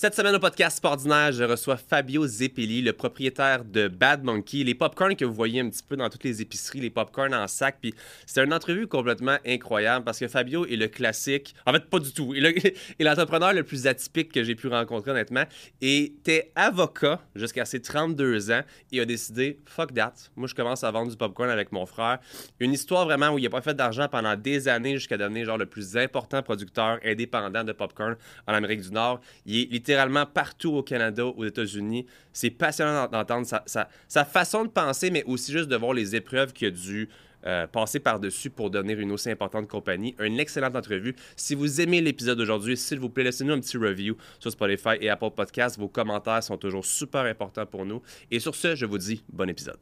Cette semaine au podcast Ordinaire, je reçois Fabio Zeppeli, le propriétaire de Bad Monkey, les popcorns que vous voyez un petit peu dans toutes les épiceries, les popcorns en sac. Puis c'est une entrevue complètement incroyable parce que Fabio est le classique, en fait pas du tout, il est l'entrepreneur le plus atypique que j'ai pu rencontrer honnêtement. Et était avocat jusqu'à ses 32 ans et a décidé fuck that, moi je commence à vendre du popcorn avec mon frère. Une histoire vraiment où il n'a pas fait d'argent pendant des années jusqu'à devenir genre le plus important producteur indépendant de popcorn en Amérique du Nord. Il est littéralement partout au Canada, aux États-Unis. C'est passionnant d'entendre sa, façon de penser, mais aussi juste de voir les épreuves qu'il a dû euh, passer par-dessus pour devenir une aussi importante compagnie. Une excellente entrevue. Si vous aimez l'épisode d'aujourd'hui, s'il vous plaît, laissez-nous un petit review sur Spotify et Apple Podcasts. Vos commentaires sont toujours super importants pour nous. Et sur ce, je vous dis bon épisode.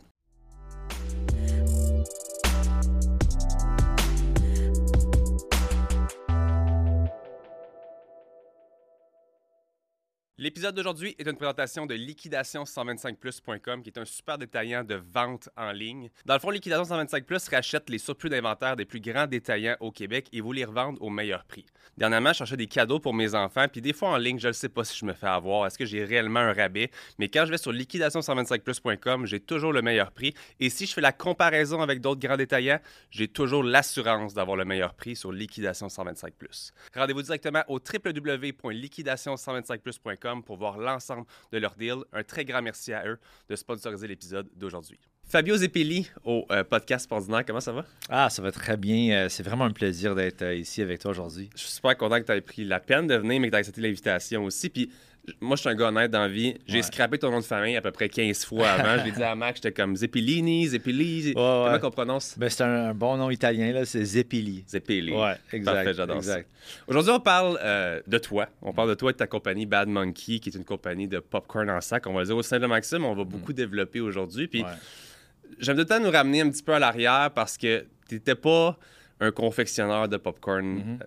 L'épisode d'aujourd'hui est une présentation de liquidation125plus.com, qui est un super détaillant de vente en ligne. Dans le fond, Liquidation 125 Plus rachète les surplus d'inventaire des plus grands détaillants au Québec et vous les revendre au meilleur prix. Dernièrement, je cherchais des cadeaux pour mes enfants, puis des fois en ligne, je ne sais pas si je me fais avoir, est-ce que j'ai réellement un rabais, mais quand je vais sur liquidation125plus.com, j'ai toujours le meilleur prix. Et si je fais la comparaison avec d'autres grands détaillants, j'ai toujours l'assurance d'avoir le meilleur prix sur Liquidation 125 Plus. Rendez-vous directement au www.liquidation125plus.com pour voir l'ensemble de leur deal. Un très grand merci à eux de sponsoriser l'épisode d'aujourd'hui. Fabio Zeppeli au euh, podcast Ordinaire, comment ça va? Ah, ça va très bien. Euh, c'est vraiment un plaisir d'être euh, ici avec toi aujourd'hui. Je suis super content que tu aies pris la peine de venir, mais que tu aies accepté l'invitation aussi. Puis moi, je suis un gars honnête dans la vie. J'ai scrappé ton nom de famille à peu près 15 fois avant. je l'ai dit à Max, j'étais comme Zeppelini, Zeppeli. Comment qu'on prononce? Ben, c'est un, bon nom italien, là, c'est Zeppeli. Zeppeli. Ouais, exact. Parfait, j'adore. Aujourd'hui, on parle euh, de toi. On parle de toi et de ta compagnie Bad Monkey, qui est une compagnie de popcorn en sac. On va le dire au sein de Maxime, on va mm. beaucoup développer aujourd'hui. Puis j'aime de temps nous ramener un petit peu à l'arrière parce que tu n'étais pas un confectionneur de popcorn. Mm-hmm. Euh,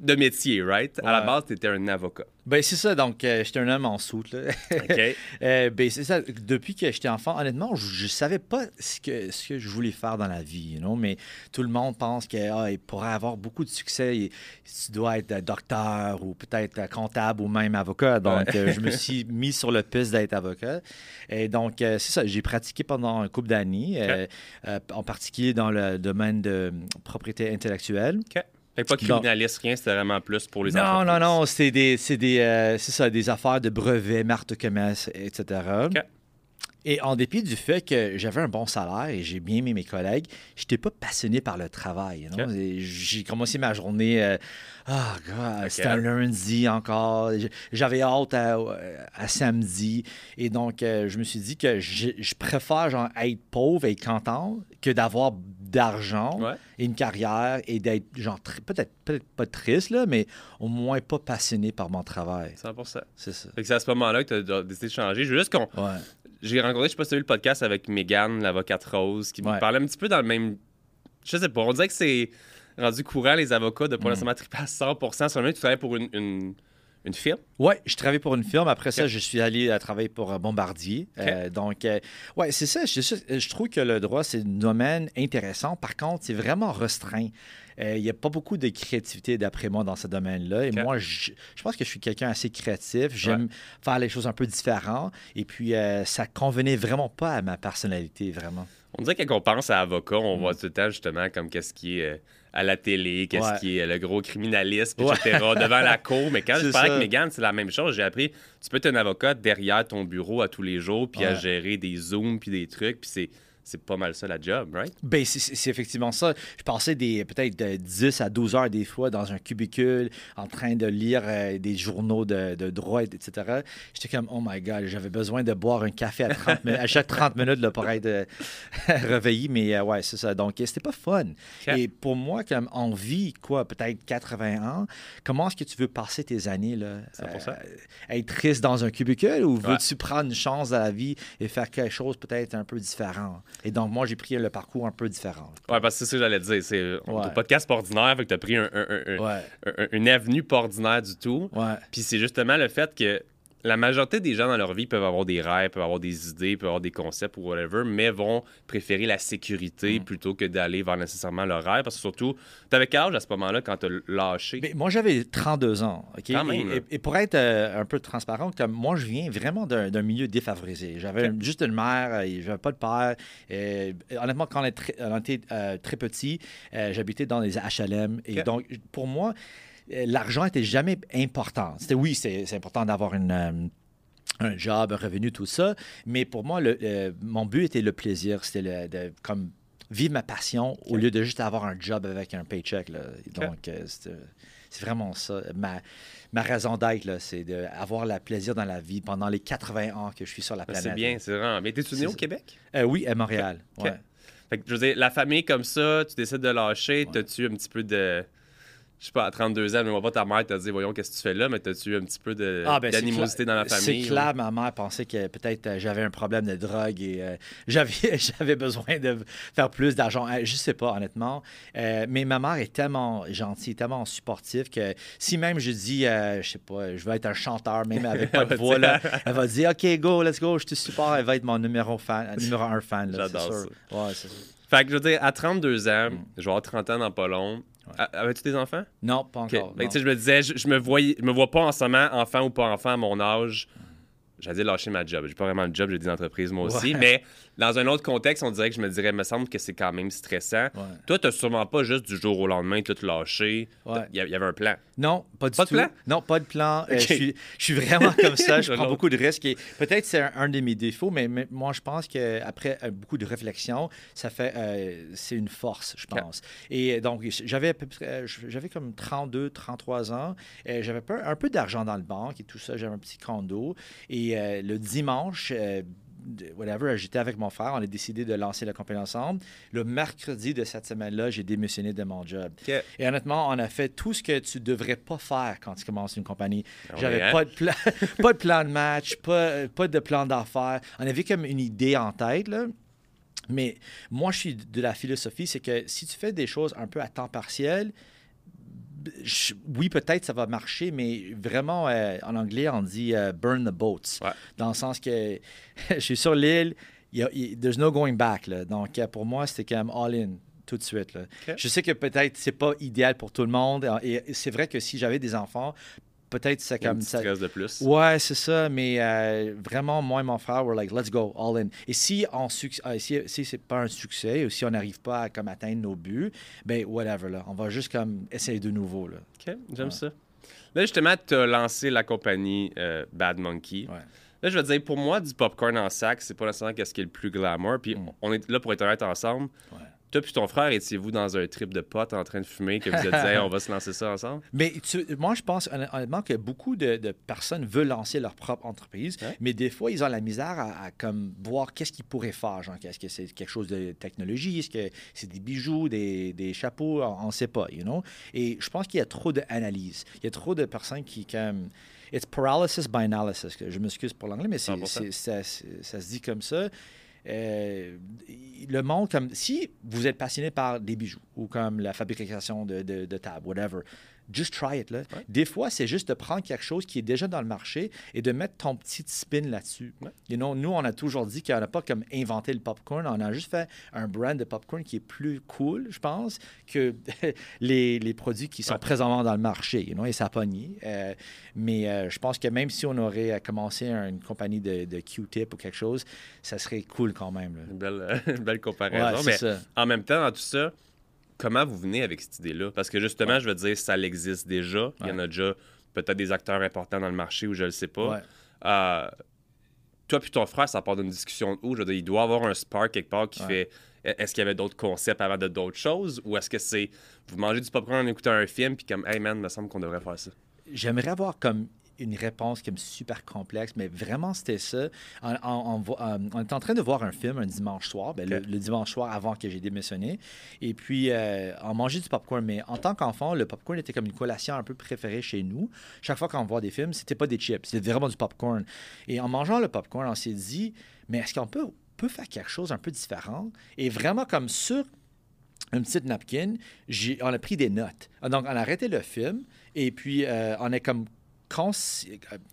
de métier, right? À la base, tu étais un avocat. Ben, c'est ça. Donc, euh, j'étais un homme en soute. Là. OK. Euh, ben, c'est ça. Depuis que j'étais enfant, honnêtement, je ne savais pas ce que, ce que je voulais faire dans la vie, you mais tout le monde pense qu'il ah, pourrait avoir beaucoup de succès. tu dois être docteur ou peut-être comptable ou même avocat. Donc, euh, je me suis mis sur le piste d'être avocat. Et donc, c'est ça. J'ai pratiqué pendant un couple d'années, en particulier dans le domaine de propriété intellectuelle. OK. Fait pas criminaliste, rien, c'était vraiment plus pour les non, affaires. Non, non, non, c'est des, des, euh, ça, des affaires de brevets, marque de commerce, etc. Et en dépit du fait que j'avais un bon salaire et j'ai bien aimé mes collègues, je n'étais pas passionné par le travail. J'ai commencé ma journée, euh, ah, c'était un lundi encore, j'avais hâte à, samedi. Et donc, euh, je me suis dit que je, préfère genre, être pauvre et content que d'avoir d'argent et une carrière et d'être, genre, peut-être peut pas triste, là, mais au moins pas passionné par mon travail. 100 C'est ça. c'est à ce moment-là que tu as décidé de changer. Je veux juste qu'on. J'ai rencontré, je sais pas si tu as vu le podcast avec Megan, l'avocate Rose, qui me parlait un petit peu dans le même. Je sais pas, on dirait que c'est rendu courant, les avocats, de pas mm. nécessairement triper à 100 Seulement, tu travailles pour une une firme? Oui, je travaillais pour une firme. Après ça, je suis allé à travailler pour euh, Bombardier. Euh, donc, euh, ouais, c'est ça. Je, trouve que le droit, c'est un domaine intéressant. Par contre, c'est vraiment restreint. Il n'y a pas beaucoup de créativité, d'après moi, dans ce domaine-là. Et moi, je, pense que je suis quelqu'un assez créatif. J'aime faire les choses un peu différentes. Et puis, ça convenait vraiment pas à ma personnalité, vraiment. On dirait que quand on pense à avocat, on mm. voit tout le temps, justement, comme qu'est-ce qui est à la télé, qu'est-ce qui est le gros criminaliste, etc., devant la cour. Mais quand je parlais avec Megan, c'est la même chose. J'ai appris, tu peux être un avocat derrière ton bureau à tous les jours, puis à gérer des zooms, puis des trucs, puis c'est c'est pas mal ça la job, right? Ben, c'est effectivement ça. Je passais des peut-être de 10 à 12 heures des fois dans un cubicule en train de lire euh, des journaux de, de droit, etc. J'étais comme, oh my God, j'avais besoin de boire un café à, 30 à chaque 30 minutes là, pour être euh, réveillé. Mais euh, ouais, c'est ça. Donc, c'était pas fun. Et pour moi, comme on vit, quoi, peut-être 80 ans, comment est-ce que tu veux passer tes années, là? être triste dans un cubicule ou veux-tu prendre une chance à la vie et faire quelque chose peut-être un peu différent? Et donc, moi, j'ai pris le parcours un peu différent. Ouais, parce que c'est ça que j'allais dire. C'est ouais. podcast pas ordinaire, fait que tu as pris un, une avenue pas ordinaire du tout. Puis c'est justement le fait que la majorité des gens dans leur vie peuvent avoir des rêves, peuvent avoir des idées, peuvent avoir des concepts ou whatever, mais vont préférer la sécurité Mm. plutôt que d'aller vers nécessairement leur rêve. Parce que surtout, t'avais quel âge à ce moment-là quand t'as lâché? Mais moi, j'avais 32 ans. OK? Quand même, et, là. et- et pour être euh, un peu transparent, comme moi, je viens vraiment d'un milieu défavorisé. J'avais juste une mère, euh, j'avais pas de père. Et, honnêtement, quand on, très- était euh, très petit, euh, j'habitais dans les HLM. Et donc, pour moi, euh, l'argent était jamais important. C'était oui, c'est important d'avoir une. euh, un job, un revenu, tout ça. Mais pour moi, le, le- mon but était le plaisir. C'était de comme vivre ma passion au lieu de juste avoir un job avec un paycheck. là. Donc, euh, c'est vraiment ça. Ma, ma raison d'être, là, c'est d'avoir le plaisir dans la vie pendant les 80 ans que je suis sur la Ben, planète. c'est bien, c'est vraiment. Mais t'es-tu né au. Québec? Euh, oui, à Montréal. OK. ouais. Fait que, je veux dire, la famille comme ça, tu décides de lâcher, Ouais. t'as-tu un petit peu de. Je sais pas, à 32 ans, ne vois pas ta mère t'a dit, voyons, qu'est-ce que tu fais là, mais t'as-tu un petit peu de- Ah, ben, d'animosité dans la famille? C'est clair, ma mère pensait que peut-être euh, j'avais un problème de drogue et euh, j'avais, j'avais besoin de faire plus d'argent. Euh, je sais pas, honnêtement. Mais ma mère est tellement gentille, tellement supportive que si même je dis, je sais pas, je veux être un chanteur, même avec pas de voix, là, elle va dire, OK, go, let's go, je te supporte. Elle va être mon numéro, fan, numéro un fan. là, J'adore c'est sûr. Ouais, c'est ça. Fait que je veux dire, à 32 ans, Mm. je vais avoir 30 ans dans pas long. A- Avais-tu des enfants? Non, pas encore. Fait non. tu sais, je me disais, je, je me voyais, je me vois pas en ce moment, enfant ou pas enfant, à mon âge. J'allais dire lâcher ma job. J'ai pas vraiment de job, j'ai des entreprises moi aussi. Ouais. Mais dans un autre contexte, on dirait que je me dirais, me semble que c'est quand même stressant. Ouais. Toi, t'as sûrement pas juste du jour au lendemain tout lâché. Ouais. Il y, avait un plan. Non, pas du Pas de tout. plan? Non, pas de plan. Euh, je, suis, je suis vraiment comme ça. Je prends beaucoup de risques. Et peut-être c'est un, un de mes défauts, mais, mais moi, je pense qu'après beaucoup de réflexion, ça fait. euh, c'est une force, je pense. Et donc, j'avais euh, j'avais comme 32, 33 ans. J'avais un peu d'argent dans le banque et tout ça. J'avais un petit condo. Et euh, le dimanche, euh, de- whatever, j'étais avec mon frère, on a décidé de lancer la compagnie ensemble. Le mercredi de cette semaine-là, j'ai démissionné de mon job. Et honnêtement, on a fait tout ce que tu devrais pas faire quand tu commences une compagnie. Ouais, J'avais hein? pas, de plan, pas de plan de match, pas, pas de plan d'affaires. On avait comme une idée en tête, là. Mais moi, je suis de la philosophie, c'est que si tu fais des choses un peu à temps partiel, je- oui, peut-être ça va marcher, mais vraiment, euh, en anglais, on dit euh, burn the boats. Ouais. Dans le sens que je suis sur l'île, there's no going back. là. Donc, euh, pour moi, c'était quand même all-in tout de suite. là. Je sais que peut-être c'est pas idéal pour tout le monde. Et c'est vrai que si j'avais des enfants, peut-être c'est comme ça. de plus. Ouais, c'est ça, mais euh, vraiment, moi et mon frère, we're like, let's go, all in. Et si, on suc- euh, si, si c'est pas un succès, ou si on n'arrive pas à comme, atteindre nos buts, ben whatever, là. On va juste comme essayer de nouveau, là. OK, j'aime Ouais. ça. Là, justement, tu as lancé la compagnie euh, Bad Monkey. Ouais. Là, je veux dire, pour moi, du popcorn en sac, c'est pas nécessairement ce qui est le plus glamour. Puis Mm. on est là pour être honnête ensemble. Ouais. Toi puis ton frère, étiez-vous dans un trip de potes en train de fumer que vous êtes dit, Hey, on va se lancer ça ensemble? Mais tu- moi, je pense honn- honnêtement que beaucoup de, de personnes veulent lancer leur propre entreprise, mais des fois, ils ont la misère à, à comme voir qu'est-ce qu'ils pourraient faire. Genre, est-ce que c'est quelque chose de technologie? Est-ce que c'est des bijoux, des, des chapeaux? On ne sait pas, you know? Et je pense qu'il y a trop d'analyse. Il y a trop de personnes qui, comme... It's paralysis by analysis. Je m'excuse pour l'anglais, mais c'est, 100%. c'est- ça, c'est- ça se dit comme ça. Euh, le monde, comme si vous êtes passionné par des bijoux ou comme la fabrication de, de, de whatever, just try it. Là. Ouais. Des fois, c'est juste de prendre quelque chose qui est déjà dans le marché et de mettre ton petit spin là-dessus. Ouais. You know, nous, on a toujours dit qu'on n'a pas comme inventé le popcorn, on a juste fait un brand de popcorn qui est plus cool, je pense, que les, les produits qui sont Ouais. présentement dans le marché. You know, et ça a pogné. Euh, mais euh, je pense que même si on aurait euh, commencé un- une compagnie de, de Q-tip ou quelque chose, ça serait cool quand même. là. Une belle, une belle comparaison. Mais ça. en même temps, dans tout ça, comment vous venez avec cette idée-là? Parce que justement, je veux dire, ça existe déjà. Il y en a déjà peut-être des acteurs importants dans le marché ou je ne le sais pas. Ouais. Euh, toi puis ton frère, ça part d'une discussion de où? Je veux dire, il doit avoir un spark quelque part qui fait. Est-ce qu'il y avait d'autres concepts avant de d'autres choses? Ou est-ce que c'est. Vous mangez du popcorn en écoutant un film, puis comme, hey man, me semble qu'on devrait faire ça? J'aimerais avoir comme une réponse comme super complexe, mais vraiment c'était ça. On, on- on euh, on était en train de voir un film un dimanche soir, ben, le, dimanche soir avant que j'ai démissionné. Et puis, euh, on mangeait du popcorn, mais en tant qu'enfant, le popcorn était comme une collation un peu préférée chez nous. Chaque fois qu'on voit des films, c'était pas des chips, c'était vraiment du popcorn. Et en mangeant le popcorn, on s'est dit, mais est-ce qu'on peut, peut faire quelque chose un peu différent? Et vraiment comme sur une petite napkin, on a pris des notes. Donc, on a arrêté le film et puis euh, on a comme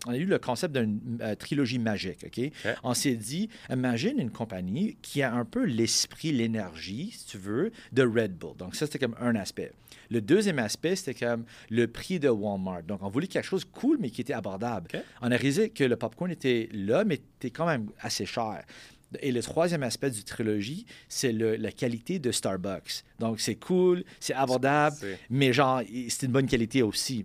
on a eu le concept d'une euh, trilogie magique. On s'est dit, imagine une compagnie qui a un peu l'esprit, l'énergie, si tu veux, de Red Bull. Donc, ça, c'était comme un aspect. Le deuxième aspect, c'était comme le prix de Walmart. Donc, on voulait quelque chose de cool, mais qui était abordable. On a réalisé que le popcorn était là, mais était quand même assez cher. Et le troisième aspect du trilogie, c'est la qualité de Starbucks. Donc, c'est cool, c'est abordable, mais genre, c'est une bonne qualité aussi.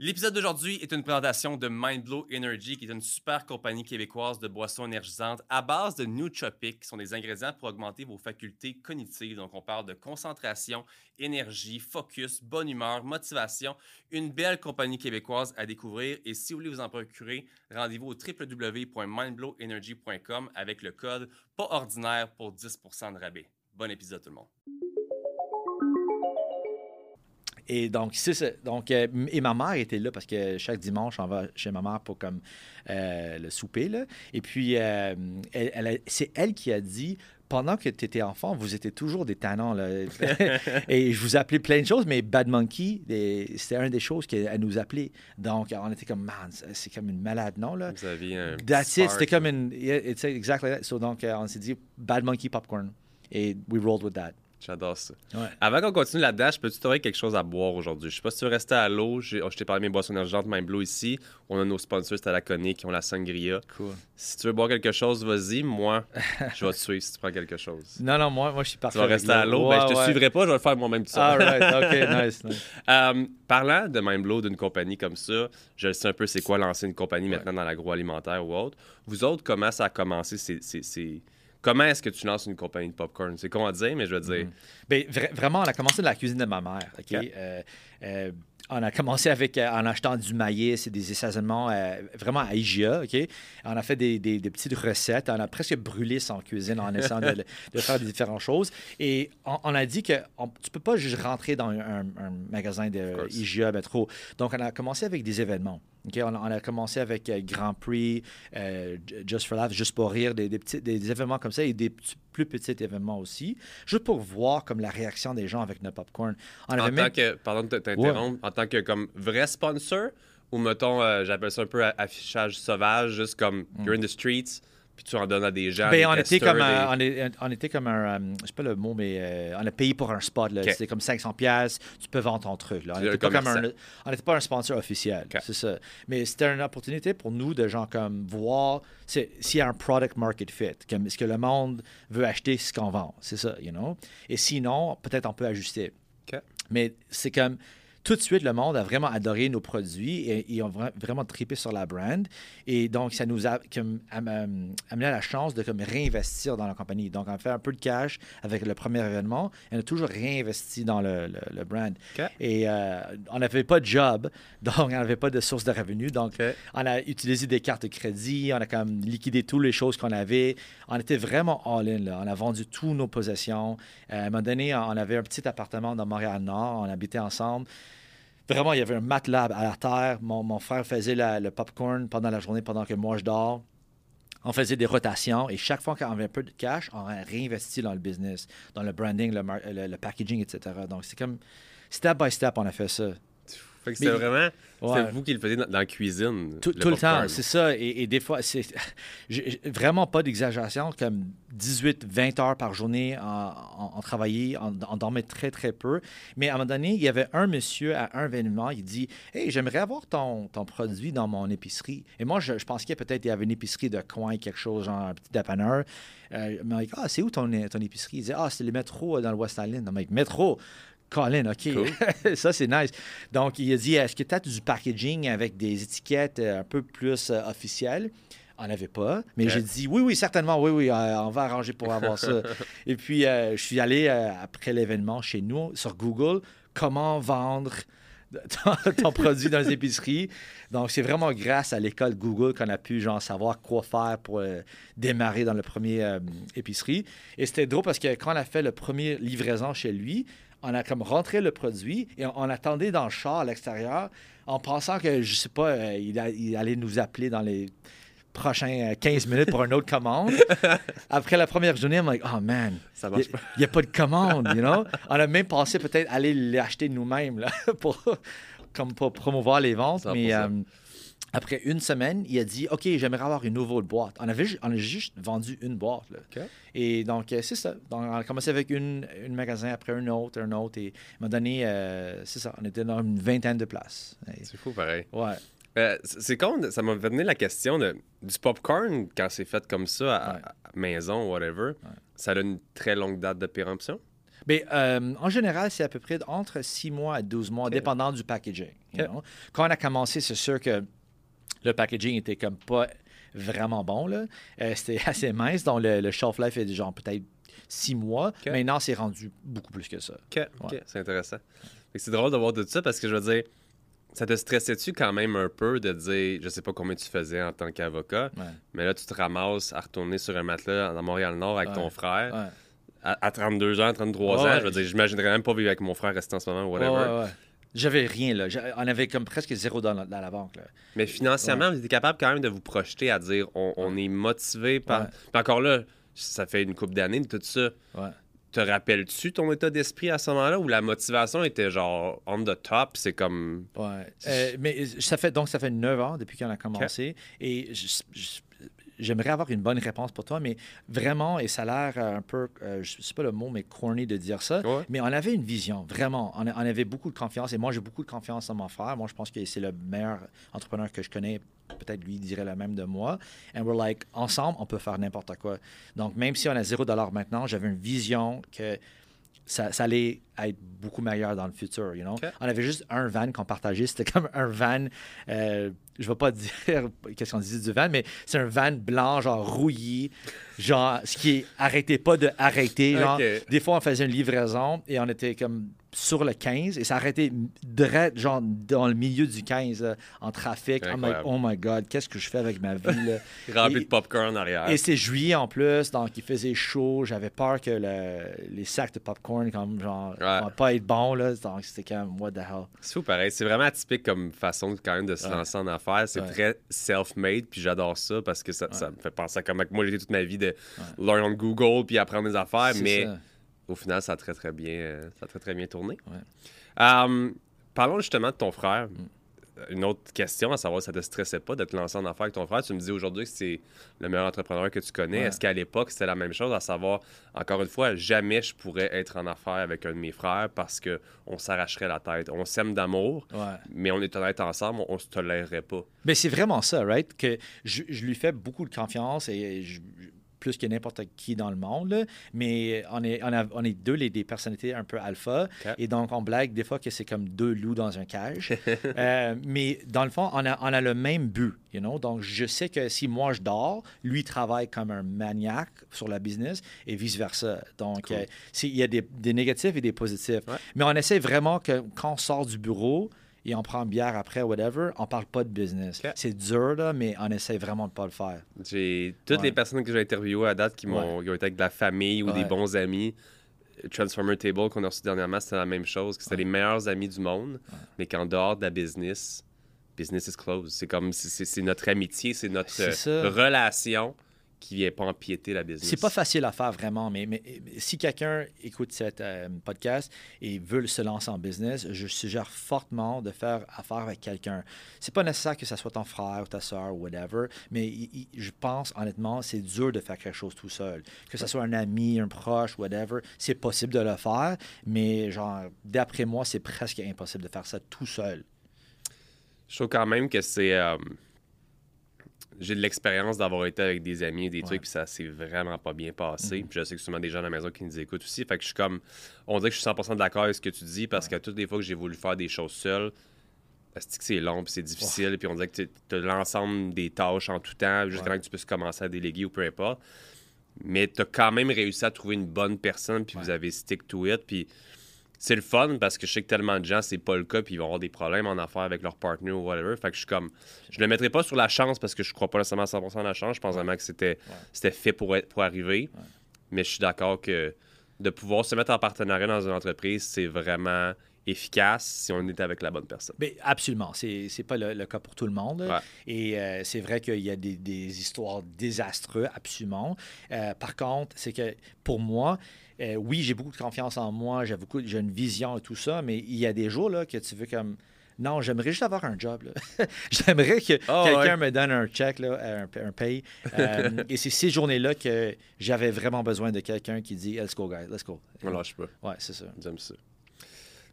L'épisode d'aujourd'hui est une présentation de Mindblow Energy, qui est une super compagnie québécoise de boissons énergisantes à base de nootropics, qui sont des ingrédients pour augmenter vos facultés cognitives. Donc, on parle de concentration, énergie, focus, bonne humeur, motivation. Une belle compagnie québécoise à découvrir. Et si vous voulez vous en procurer, rendez-vous au www.mindblowenergy.com avec le code pas ordinaire pour 10% de rabais. Bon épisode tout le monde. Et donc, c'est Donc, euh, et ma mère était là parce que chaque dimanche, on va chez ma mère pour comme euh, le souper. Là. Et puis, euh, elle, c'est elle qui a dit pendant que tu étais enfant, vous étiez toujours des tannants. Là. et je vous appelais plein de choses, mais Bad Monkey, c'était une des choses qu'elle nous appelait. Donc, on était comme, man, c'est comme une malade, non? Là? Vous aviez un. That's it, c'était comme une. It's exactly that. So, donc, on s'est dit Bad Monkey Popcorn. Et we rolled with that. J'adore ça. Avant qu'on continue là-dedans, je peux-tu trouver quelque chose à boire aujourd'hui? Je sais pas si tu veux rester à l'eau. Oh, je t'ai parlé de mes boissons énergisantes, Mind Blue ici. On a nos sponsors, c'est à la Connie, qui ont la sangria. Cool. Si tu veux boire quelque chose, vas-y. Moi, je vais te suivre si tu prends quelque chose. Non, non, moi, moi je suis parti. Tu vas rester à l'eau? ben, je te suivrai pas, je vais le faire moi-même tout right, OK, nice. nice. Euh, parlant de Mindblow, d'une compagnie comme ça, je sais un peu c'est quoi lancer une compagnie maintenant dans l'agroalimentaire ou autre. Vous autres, comment ça a commencé? C'est Comment est-ce que tu lances une compagnie de popcorn? C'est con à dire, mais je veux dire. Mm. Bien, vraiment, on a commencé de la cuisine de ma mère. OK? Euh, euh, on a commencé avec, euh, en achetant du maïs et des assaisonnements vraiment à IGA. OK? On a fait des, petites recettes. On a presque brûlé son cuisine en essayant de, faire des différentes choses. Et on, a dit que tu ne peux pas juste rentrer dans un, magasin de IGA métro. Donc, on a commencé avec des événements on, a commencé avec euh, Grand Prix, euh, Just for Laugh, juste pour rire, des, petits, des événements comme ça et des plus petits événements aussi, juste pour voir comme la réaction des gens avec nos popcorn. en tant que, pardon de t'interrompre, en tant que comme vrai sponsor ou mettons, euh, j'appelle ça un peu affichage sauvage, juste comme mm. you're in the streets, puis tu en donnes à des gens. Ben, on, était comme un, on, était comme un. je sais pas le mot, mais euh, on a payé pour un spot. C'était comme 500$. Tu peux vendre ton truc. Là. On n'était pas, pas, un sponsor officiel. C'est ça. Mais c'était une opportunité pour nous de genre comme voir s'il y a un product market fit. Est-ce que le monde veut acheter ce qu'on vend? C'est ça, you know? Et sinon, peut-être on peut ajuster. Mais c'est comme tout de suite, le monde a vraiment adoré nos produits et ils ont vraiment trippé sur la brand. Et donc, ça nous a comme, amené la chance de comme, réinvestir dans la compagnie. Donc, on a fait un peu de cash avec le premier événement et on a toujours réinvesti dans le, brand. Et euh, on n'avait pas de job, donc on n'avait pas de source de revenus. Donc, on a utilisé des cartes de crédit, on a comme liquidé toutes les choses qu'on avait. On était vraiment all-in. On a vendu toutes nos possessions. Euh, à un moment donné, on avait un petit appartement dans Montréal-Nord. On habitait ensemble. Vraiment, il y avait un matelas à la terre. Mon, frère faisait le popcorn pendant la journée, pendant que moi je dors. On faisait des rotations et chaque fois qu'on avait un peu de cash, on réinvestit dans le business, dans le branding, le packaging, etc. Donc, c'est comme step by step, on a fait ça. C'est vraiment. C'est vous qui le faisiez dans, la cuisine. Tout le, temps, c'est ça. Et, des fois, c'est vraiment pas d'exagération, comme 18-20 heures par journée en, en, travaillait, on, dormait très, très peu. Mais à un moment donné, il y avait un monsieur à un événement, il dit Hey, j'aimerais avoir ton, ton, produit dans mon épicerie. Et moi, je, je pensais qu'il peut-être y avait une épicerie de coin, quelque chose, genre un petit dépanneur. Euh, il dit Ah, c'est où ton, ton épicerie Il disait Ah, c'est le métro dans le West Island. dit « métro Colin, OK. ça, c'est nice. Donc, il a dit est-ce que tu as du packaging avec des étiquettes euh, un peu plus euh, officielles? On n'avait pas. Mais j'ai dit oui, oui, certainement, oui, oui, euh, on va arranger pour avoir ça. Et puis, je suis allé après l'événement chez nous sur Google, comment vendre ton, produit dans les épiceries. Donc, c'est vraiment grâce à l'école Google qu'on a pu genre, savoir quoi faire pour démarrer dans le premier épicerie. Et c'était drôle parce que quand on a fait le premier livraison chez lui, on a comme rentré le produit et on, on attendait dans le char à l'extérieur en pensant que, je sais pas, euh, il, a- il allait nous appeler dans les prochains euh, 15 minutes pour une autre commande. Après la première journée, I'm like, oh man, Ça il marche pas. n'y a, pas de commande, you know? On a même pensé peut-être aller l'acheter nous-mêmes, là, pour, comme pour promouvoir les ventes. 100%. Mais euh, après une semaine, il a dit, OK, j'aimerais avoir une nouvelle boîte. On, avait, on a juste vendu une boîte, là. Et donc, euh, c'est ça. Donc, on a commencé avec une, une magasin, après un autre, un autre. Et il m'a donné, euh, c'est ça, on était dans une vingtaine de places. C'est fou, pareil. ouais. Euh, c'est con, ça m'a venu la question de, du popcorn quand c'est fait comme ça, à, Ouais. à maison, whatever. Ça a une très longue date de péremption? Mais euh, en général, c'est à peu près entre 6 mois à 12 mois, dépendant du packaging. you. Quand on a commencé, c'est sûr que le packaging était comme pas vraiment bon. là. Euh, C'était assez mince, donc le, le shelf life est genre peut-être 6 mois. Maintenant, c'est rendu beaucoup plus que ça. OK, OK, Ouais. c'est intéressant. C'est drôle de voir tout ça parce que je veux dire, ça te stressait-tu quand même un peu de dire, je sais pas combien tu faisais en tant qu'avocat, Ouais. mais là, tu te ramasses à retourner sur un matelas à Montréal-Nord avec Ouais. ton frère à, à 32 ans, 33 Ouais. ans. Je veux dire, j'imaginerais même pas vivre avec mon frère resté en ce moment, whatever. J'avais rien, là. On avait comme presque zéro dans la, dans la banque, là. Mais financièrement, vous êtes capable quand même de vous projeter à dire on, on est motivé par. Ouais. Puis encore là, ça fait une couple d'années, tout ça. Ouais. Te rappelles-tu ton état d'esprit à ce moment-là où la motivation était genre on the top, c'est comme. Ouais. Euh, mais ça fait donc ça fait 9 ans depuis qu'on a commencé et je- je- j'aimerais avoir une bonne réponse pour toi, mais vraiment, et ça a l'air euh, un peu, euh, je sais pas le mot, mais corny de dire ça, Ouais. mais on avait une vision, vraiment. On, a- on avait beaucoup de confiance et moi, j'ai beaucoup de confiance en mon frère. Moi, je pense que c'est le meilleur entrepreneur que je connais. Peut-être lui dirait le même de moi. And we're like, ensemble, on peut faire n'importe quoi. Donc, même si on a zéro dollar maintenant, j'avais une vision que ça, ça allait être beaucoup meilleur dans le futur, you know? On avait juste un van qu'on partageait. C'était comme un van, euh, je ne vais pas dire qu'est-ce qu'on dit du van, mais c'est un van blanc, genre rouillé, genre, ce qui arrêtait pas de arrêter. Genre, des fois, on faisait une livraison et on était comme sur le 15 et ça arrêtait direct, genre, dans le milieu du 15, là, en trafic. I'm like, Incroyable. oh my God, qu'est-ce que je fais avec ma vie, là? Rempli de popcorn en arrière. Et c'est juillet en plus, donc il faisait chaud. J'avais peur que le- les sacs de popcorn, comme genre, Ouais. vont pas être bons, là. Donc c'était comme, what the hell. C'est fou pareil. C'est vraiment atypique comme façon quand même de se Ouais. lancer en affaires. C'est Ouais. très self-made, puis j'adore ça parce que ça, ça me fait penser à comment moi j'ai toute ma vie de learn on Google puis apprendre des affaires, mais ça. Au final ça a très très bien, euh, ça a très très bien tourné. Ouais. Parlons justement de ton frère. Mm. Une autre question, à savoir si ça te stressait pas de te lancer en affaires avec ton frère? Tu me dis aujourd'hui que c'est le meilleur entrepreneur que tu connais. Ouais. Est-ce qu'à l'époque c'était la même chose, à savoir, encore une fois, jamais je pourrais être en affaires avec un de mes frères parce que on s'arracherait la tête. On s'aime d'amour, Ouais. mais on est honnête ensemble, on, on se tolérerait pas. Mais c'est vraiment ça, right? Que je, je lui fais beaucoup de confiance et je- plus que n'importe qui dans le monde. là. Mais on est, on, a- on est deux les, des personnalités un peu alpha. Et donc, on blague des fois que c'est comme deux loups dans un cage. Euh, mais dans le fond, on a, on a le même but. You know? Donc, je sais que si moi je dors, lui travaille comme un maniaque sur la business et vice-versa. Donc, Cool. euh, il y a des, des négatifs et des positifs. Ouais. Mais on essaie vraiment que quand on sort du bureau, et on prend une bière après, whatever, on parle pas de business. C'est dur, là, mais on essaie vraiment de pas le faire. J'ai toutes Ouais. les personnes que j'ai interviewées à date qui, m'ont, qui ont été avec de la famille ou des bons amis. Transformer Table qu'on a reçu dernièrement, c'était la même chose. que C'était les meilleurs amis du monde, mais qu'en dehors de la business, business is closed. C'est comme c'est, c'est- notre amitié, c'est notre relation qui vient pas empiéter la business. C'est pas facile à faire vraiment, mais, mais si quelqu'un écoute cette euh, podcast et veut se lancer en business, je suggère fortement de faire affaire avec quelqu'un. C'est pas nécessaire que ce soit ton frère ou ta soeur ou whatever, mais il- il- je pense honnêtement, c'est dur de faire quelque chose tout seul. Que ce soit un ami, un proche, whatever, c'est possible de le faire, mais genre d'après moi, c'est presque impossible de faire ça tout seul. Je trouve quand même que c'est. euh, j'ai de l'expérience d'avoir été avec des amis et des Ouais. trucs, puis ça s'est vraiment pas bien passé. Mhm. Puis je sais que sûrement des gens à la maison qui nous écoutent aussi. Fait que je suis comme. On dirait que je suis 100% d'accord avec ce que tu dis parce que toutes les fois que j'ai voulu faire des choses seul, c'est long, puis c'est difficile, puis on dirait que tu as l'ensemble des tâches en tout temps, jusqu'à Ouais. que tu puisses commencer à déléguer ou peu importe. Mais tu as quand même réussi à trouver une bonne personne, puis vous avez stick to it, puis c'est le fun parce que je sais que tellement de gens, c'est pas le cas, puis ils vont avoir des problèmes en affaires avec leur partner ou whatever. Fait que je suis comme. Je le mettrai pas sur la chance parce que je crois pas nécessairement à 100% à la chance. Je pense vraiment que c'était c'était fait pour, être, pour arriver. Mais je suis d'accord que de pouvoir se mettre en partenariat dans une entreprise, c'est vraiment efficace si on est avec la bonne personne. Mais absolument. C'est n'est pas le, le, cas pour tout le monde. Ouais. Et euh, c'est vrai qu'il y a des, des histoires désastreuses, absolument. Euh, par contre, c'est que pour moi, euh, oui, j'ai beaucoup de confiance en moi, j'ai beaucoup, j'ai une vision et tout ça, mais il y a des jours là, que tu veux comme. Non, j'aimerais juste avoir un job. j'aimerais que Ah, quelqu'un ouais. me donne un check, là, un, un pay. Euh, et c'est ces journées-là que j'avais vraiment besoin de quelqu'un qui dit Let's go, guys, let's go. On lâche pas. Ouais, c'est ça. J'aime ça.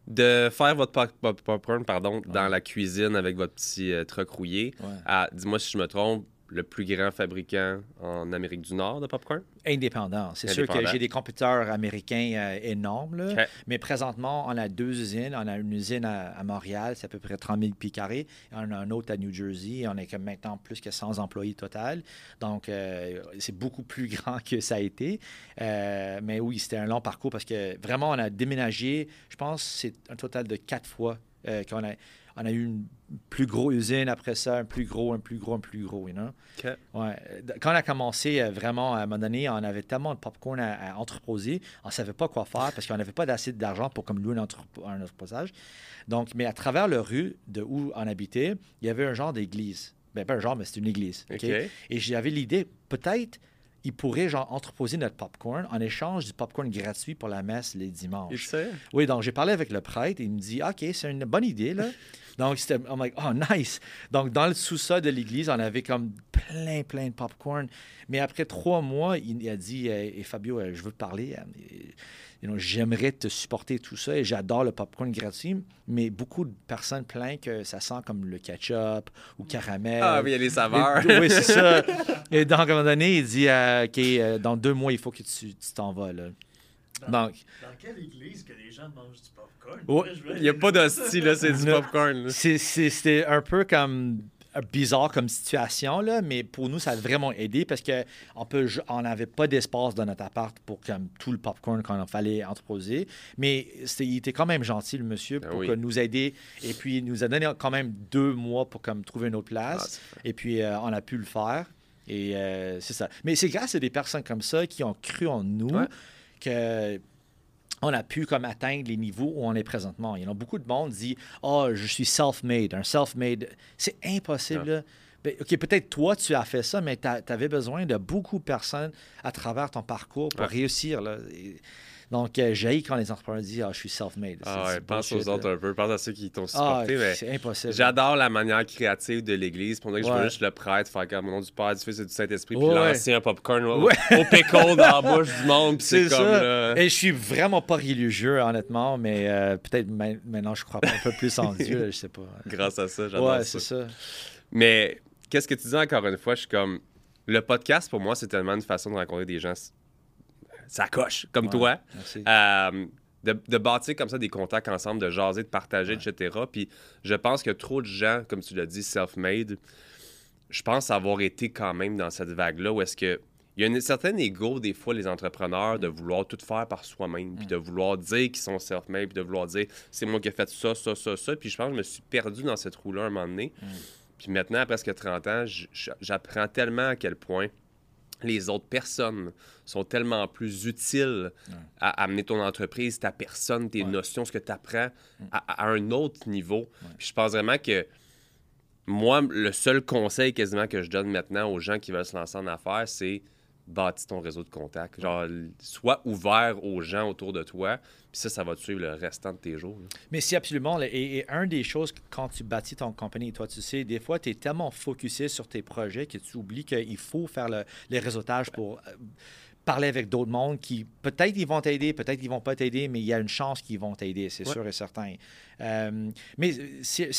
De faire votre pop- pop- popcorn pardon, dans la cuisine avec votre petit euh, truck rouillé Ouais. à, dis-moi si je me trompe, le plus grand fabricant en Amérique du Nord de popcorn? Indépendant. C'est sûr que j'ai des compétiteurs américains euh, énormes, là. Mais présentement, on a deux usines. On a une usine à, à Montréal, c'est à peu près 30 000 pieds carrés. On a une autre à New Jersey. On est maintenant plus que 100 employés total. Donc, euh, c'est beaucoup plus grand que ça a été. Euh, mais oui, c'était un long parcours parce que vraiment, on a déménagé, je pense, c'est un total de quatre fois qu'on a. On a eu une plus grosse usine après ça, un plus gros, un plus gros, un plus gros, you know? Ouais. Quand on a commencé, euh, vraiment, à un moment donné, on avait tellement de popcorn à, à entreposer, on ne savait pas quoi faire parce qu'on n'avait pas d'assez d'argent pour comme louer un, entrep- un entreposage. Donc, mais à travers le rue de où on habitait, il y avait un genre d'église. Ben, pas un genre, mais c'est une église. Et j'avais l'idée, peut-être, ils pourraient genre entreposer notre popcorn en échange du popcorn gratuit pour la messe les dimanches. Oui, donc j'ai parlé avec le prêtre et il me dit OK, c'est une bonne idée là. Donc c'était I'm like oh nice. Donc dans le sous-sol de l'église, on avait comme plein plein de popcorn. Mais après trois mois, il, a dit euh, et Fabio, euh, je veux te parler. euh, et, you know, j'aimerais te supporter tout ça et j'adore le popcorn gratuit, mais beaucoup de personnes plaignent que ça sent comme le ketchup ou caramel. Ah oui, il y a les saveurs. Et- oui, c'est ça. Et donc, à un moment donné, il dit euh, OK, euh, dans deux mois, il faut que tu tu t'en vas. Là. Dans, Donc, dans quelle église que les gens mangent du popcorn? Il n'y a pas d'hostie, là, c'est du popcorn. c'était un peu comme euh, bizarre comme situation, là, mais pour nous, ça a vraiment aidé parce qu'on on n'avait pas d'espace dans notre appart pour comme, tout le popcorn qu'on fallait entreposer. Mais il était quand même gentil, le monsieur, Ah pour oui. que nous aider. Et puis, il nous a donné quand même deux mois pour comme, trouver une autre Ah, place. Et puis, euh, on a pu le faire. Et euh, c'est ça. Mais c'est grâce à des personnes comme ça qui ont cru en nous Ouais. Que on a pu comme atteindre les niveaux où on est présentement. Il y a beaucoup de monde dit "Oh, je suis self-made, un self-made." C'est impossible. Ben, OK, peut-être toi, tu as fait ça, mais tu avais besoin de beaucoup de personnes à travers ton parcours pour Ouais. réussir. Là. Et- donc, euh, j'ai quand les entrepreneurs disent Ah, je suis self-made. Ah ouais, pense bullshit, aux autres là. un peu. Pense à ceux qui t'ont Ah, supporté. c'est impossible. J'adore la manière créative de l'Église. Pour que je veux juste le prêtre faire comme au nom du Père, du Fils et du Saint-Esprit, puis lancer un popcorn au, au pickle dans la bouche du monde. C'est comme. Et je suis vraiment pas religieux, honnêtement, mais euh, peut-être ma- maintenant je crois un peu plus en Dieu, là, je sais pas. Grâce à ça, j'adore Ouais, ça. c'est ça. Mais qu'est-ce que tu dis encore une fois? Je suis comme. Le podcast, pour moi, c'est tellement une façon de rencontrer des gens. Ça coche, comme Ouais, toi. Merci. Euh, de, de bâtir comme ça des contacts ensemble, de jaser, de partager, etc. Puis je pense que trop de gens, comme tu l'as dit, self-made, je pense avoir été quand même dans cette vague-là où est-ce que. Il y a une certaine ego, des fois, les entrepreneurs, de vouloir tout faire par soi-même, puis de vouloir dire qu'ils sont self-made, puis de vouloir dire c'est moi qui ai fait ça, ça, ça, ça. Puis je pense que je me suis perdu dans cette roue-là un moment donné. Puis maintenant, à presque 30 ans, j'apprends tellement à quel point les autres personnes sont tellement plus utiles à amener ton entreprise, ta personne, tes Ouais. notions, ce que tu apprends à, à un autre niveau. Puis je pense vraiment que moi, le seul conseil quasiment que je donne maintenant aux gens qui veulent se lancer en affaires, c'est bâtis ton réseau de contacts. Genre, sois ouvert aux gens autour de toi, puis ça, ça va te suivre le restant de tes jours. là. Mais c'est absolument. Et, et un des choses, quand tu bâtis ton compagnie, toi, tu sais, des fois, tu es tellement focusé sur tes projets que tu oublies qu'il faut faire le, les réseautages pour euh, parler avec d'autres mondes qui, peut-être, ils vont t'aider, peut-être, ils vont pas t'aider, mais il y a une chance qu'ils vont t'aider, c'est Ouais. sûr et certain. Euh, mais c'est.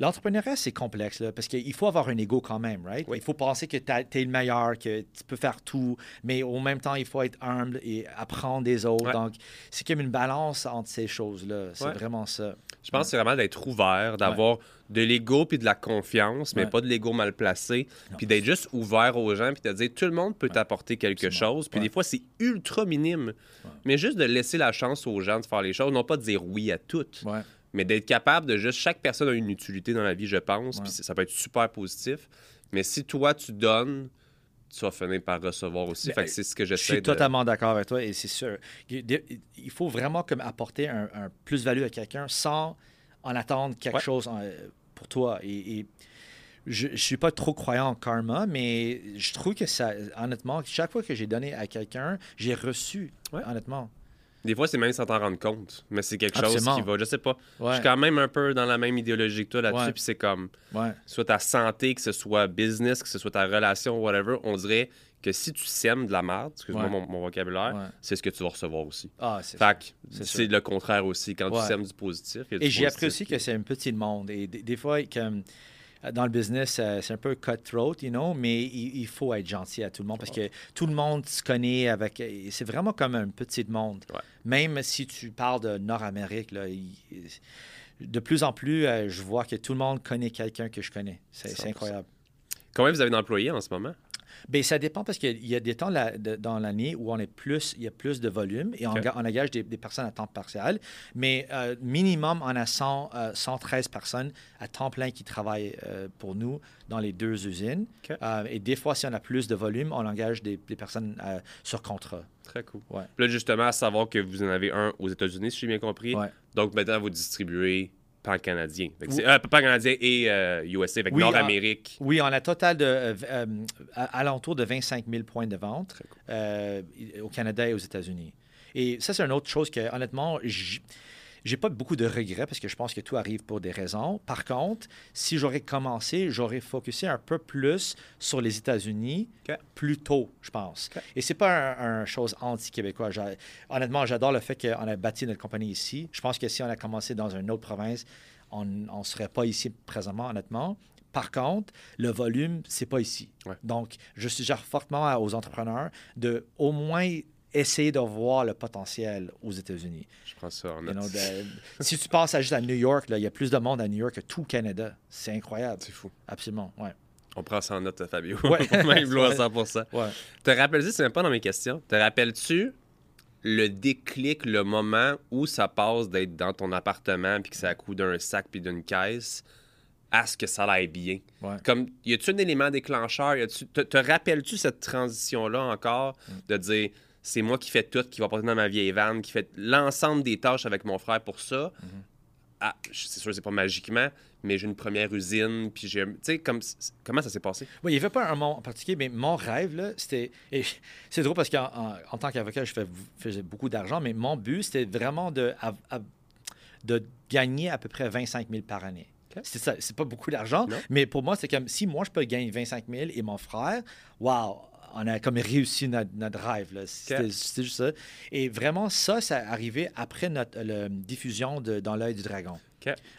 L'entrepreneuriat, c'est complexe, là, parce qu'il faut avoir un ego quand même, right? Oui. Il faut penser que tu es le meilleur, que tu peux faire tout, mais au même temps, il faut être humble et apprendre des autres. Ouais. Donc, c'est comme une balance entre ces choses-là. C'est Ouais. vraiment ça. Je pense que c'est vraiment d'être ouvert, d'avoir de l'ego puis de la confiance, mais pas de l'ego mal placé, puis d'être juste ouvert aux gens, puis de dire tout le monde peut t'apporter quelque Absolument. chose, puis des fois c'est ultra minime, mais juste de laisser la chance aux gens de faire les choses, non pas de dire oui à toutes. Mais d'être capable de juste chaque personne a une utilité dans la vie, je pense, puis ça peut être super positif. Mais si toi tu donnes, tu vas finir par recevoir aussi. Ben, fait que c'est ce que Je j'essaie suis de... totalement d'accord avec toi et c'est sûr. Il faut vraiment comme apporter un, un plus-value à quelqu'un sans en attendre quelque Ouais. chose en- pour toi. Et, et je ne suis pas trop croyant en karma, mais je trouve que ça, honnêtement, chaque fois que j'ai donné à quelqu'un, j'ai reçu, Ouais. honnêtement. Des fois, c'est même sans t'en rendre compte, mais c'est quelque chose qui va, je sais pas. Je suis quand même un peu dans la même idéologie que toi là-dessus, Ouais. puis c'est comme, ouais. soit ta santé, que ce soit business, que ce soit ta relation, whatever, on dirait que si tu sèmes de la merde, excuse-moi mon, mon vocabulaire, c'est ce que tu vas recevoir aussi. Ah, c'est Fait que C'est le contraire aussi. Quand tu sèmes du positif, il y a du Et j'ai appris aussi que c'est un petit monde. Et des, des fois, comme, dans le business, euh, c'est un peu cutthroat, you know, mais il, il faut être gentil à tout le monde parce que tout le monde se connaît avec. et C'est vraiment comme un petit monde. Ouais. Même si tu parles de Nord-Amérique, là, il- de plus en plus, euh, je vois que tout le monde connaît quelqu'un que je connais. C'est c'est 100%. incroyable. Combien vous avez d'employés en ce moment? Bien, ça dépend parce qu'il y a des temps la- de- dans l'année où on est plus, il y a plus de volume et on, engage des, des personnes à temps partiel. Mais euh, minimum, on a 100, euh, 113 personnes à temps plein qui travaillent euh, pour nous dans les deux usines. Euh, et des fois, si on a plus de volume, on engage des, des personnes sur contrat. Très cool. Ouais. Là, justement, à savoir que vous en avez un aux États-Unis, si j'ai bien compris. Ouais. Donc, maintenant, vous distribuez pan-canadien. Que c'est- Oui. euh, pan-canadien et euh, USA, avec Oui, Nord-Amérique. Oui, on a un total de euh, euh, à- alentour de 25 000 points de vente cool. euh, au Canada et aux États-Unis. Et ça, c'est une autre chose que, honnêtement, j- j'ai pas beaucoup de regrets parce que je pense que tout arrive pour des raisons. Par contre, si j'aurais commencé, j'aurais focusé un peu plus sur les États-Unis plus tôt, je pense. OK. Et c'est pas un, un chose anti-québécois. Honnêtement, j'adore le fait qu'on a bâti notre compagnie ici. Je pense que si on a commencé dans une autre province, on ne serait pas ici présentement, honnêtement. Par contre, le volume, c'est pas ici. Ouais. Donc, je suggère fortement aux entrepreneurs de au moins essayer de voir le potentiel aux États-Unis. Je prends ça en You note. know, de- si tu penses à juste à New York, il y a plus de monde à New York que tout le Canada. C'est incroyable. C'est fou. Absolument, ouais. On prend ça en note, Fabio. Ouais. même à Ouais. 100%. ouais. Te rappelles-tu, c'est même pas dans mes questions, te rappelles-tu le déclic, le moment où ça passe d'être dans ton appartement puis que ça coûte d'un sac puis d'une caisse à ce que ça aille bien? Ouais. Comme, y a-tu un élément déclencheur? Y a-tu- te, te rappelles-tu cette transition-là encore Mm. de dire c'est moi qui fais tout, qui va porter dans ma vieille vanne, qui fait l'ensemble des tâches avec mon frère pour ça? Mm-hmm. Ah, je- c'est sûr, c'est pas magiquement, mais j'ai une première usine, puis j'ai. Tu sais, comme, comment ça s'est passé? Oui, il n'y avait pas un moment en particulier, mais mon rêve, là, c'était. C'est drôle parce qu'en en, en tant qu'avocat, je fais- faisais beaucoup d'argent, mais mon but, c'était vraiment de, à- à- de gagner à peu près 25 000 par année. C'est ça, c'est pas beaucoup d'argent, mais pour moi, c'est comme si moi, je peux gagner 25 000 et mon frère, waouh, on a comme réussi notre, là. C'était juste ça. Et vraiment, ça, ça arrivé après notre le- diffusion de Dans l'œil du dragon.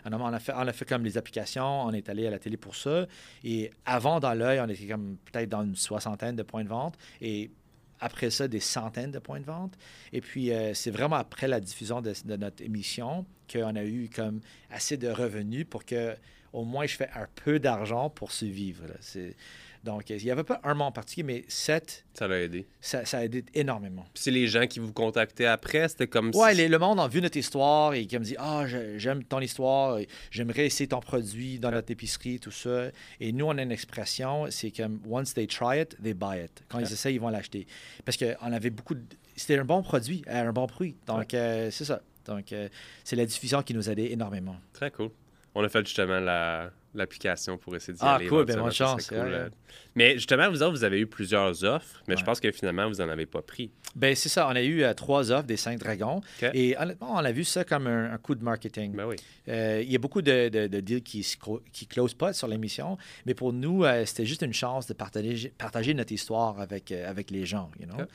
On a, on a fait, on a fait comme les applications, on est allé à la télé pour ça. Et avant, dans l'œil, on était comme peut-être dans une soixantaine de points de vente. Et après ça, des centaines de points de vente. Et puis, euh, c'est vraiment après la diffusion de, de notre émission qu'on a eu comme assez de revenus pour que au moins je fais un peu d'argent pour survivre. là. C'est- Donc, il n'y avait pas un mois en particulier, mais sept, Ça l'a aidé. ça, ça a aidé énormément. Puis c'est les gens qui vous contactaient après, c'était comme Ouais, si- les- le monde a vu notre histoire et qui me dit Ah, je- j'aime ton histoire, j'aimerais essayer ton produit dans notre épicerie, tout ça. Et nous, on a une expression c'est comme Once they try it, they buy it. Quand ils essayent, ils vont l'acheter. Parce qu'on avait beaucoup de. C'était un bon produit, euh, un bon prix. Donc, euh, c'est ça. Donc, euh, c'est la diffusion qui nous a aidé énormément. Très cool. On a fait justement la- l'application pour essayer d'y Ah, aller. cool, ben, éventuellement, bonne chance, serait cool, ouais, euh. Mais justement, vous autres, vous avez eu plusieurs offres, mais je pense que finalement, vous n'en avez pas pris. Ben, c'est ça. On a eu euh, trois offres des cinq dragons. Et honnêtement, on a vu ça comme un, un coup de marketing. Ben oui. Euh, il y a beaucoup de, de- de deals qui ne closent pas sur l'émission, mais pour nous, c'était juste une chance de partager, partager notre histoire avec, avec les gens, you know?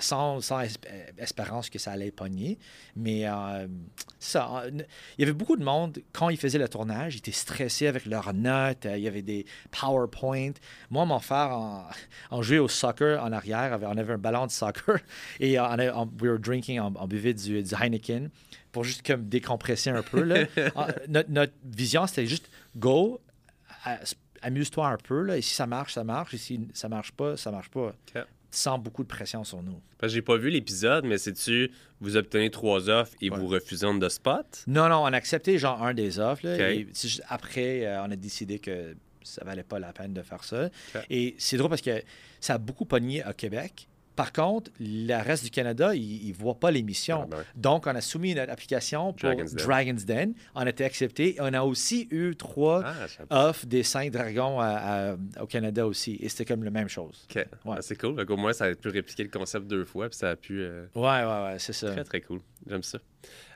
Sans, sans esp- espérance que ça allait pogner. Mais ça, il y avait beaucoup de monde, quand ils faisaient le tournage, ils étaient stressés avec leurs notes, il y avait des PowerPoint. Moi, mon frère, on, on jouait au soccer en arrière, on avait un ballon de soccer et on, we were drinking, on, on buvait du, du Heineken pour juste comme décompresser un peu. Là. Ah, notre, notre vision, c'était juste go, amuse-toi un peu. Là, et si ça marche, ça marche. Et si ça marche pas, ça marche pas. Sans beaucoup de pression sur nous. Parce que j'ai pas vu l'épisode, mais c'est-tu, vous obtenez trois offres et Ouais. vous refusez on the spot? Non, non, on a accepté genre un des offres. là, et juste après, euh, on a décidé que ça valait pas la peine de faire ça. Et c'est drôle parce que ça a beaucoup pogné au Québec. Par contre, le reste du Canada, ils ne voient pas l'émission. Ah, ben ouais. Donc, on a soumis notre application pour Dragon's Dragon's Den. Den. On a été accepté. On a aussi eu trois Ah, offres des cinq dragons à- à- au Canada aussi. Et c'était comme la même chose. Ok. Ah, c'est cool. Donc, au moins, ça a pu répliquer le concept deux fois, puis ça a pu. euh, Ouais, ouais, ouais, c'est ça. Très, très cool. J'aime ça.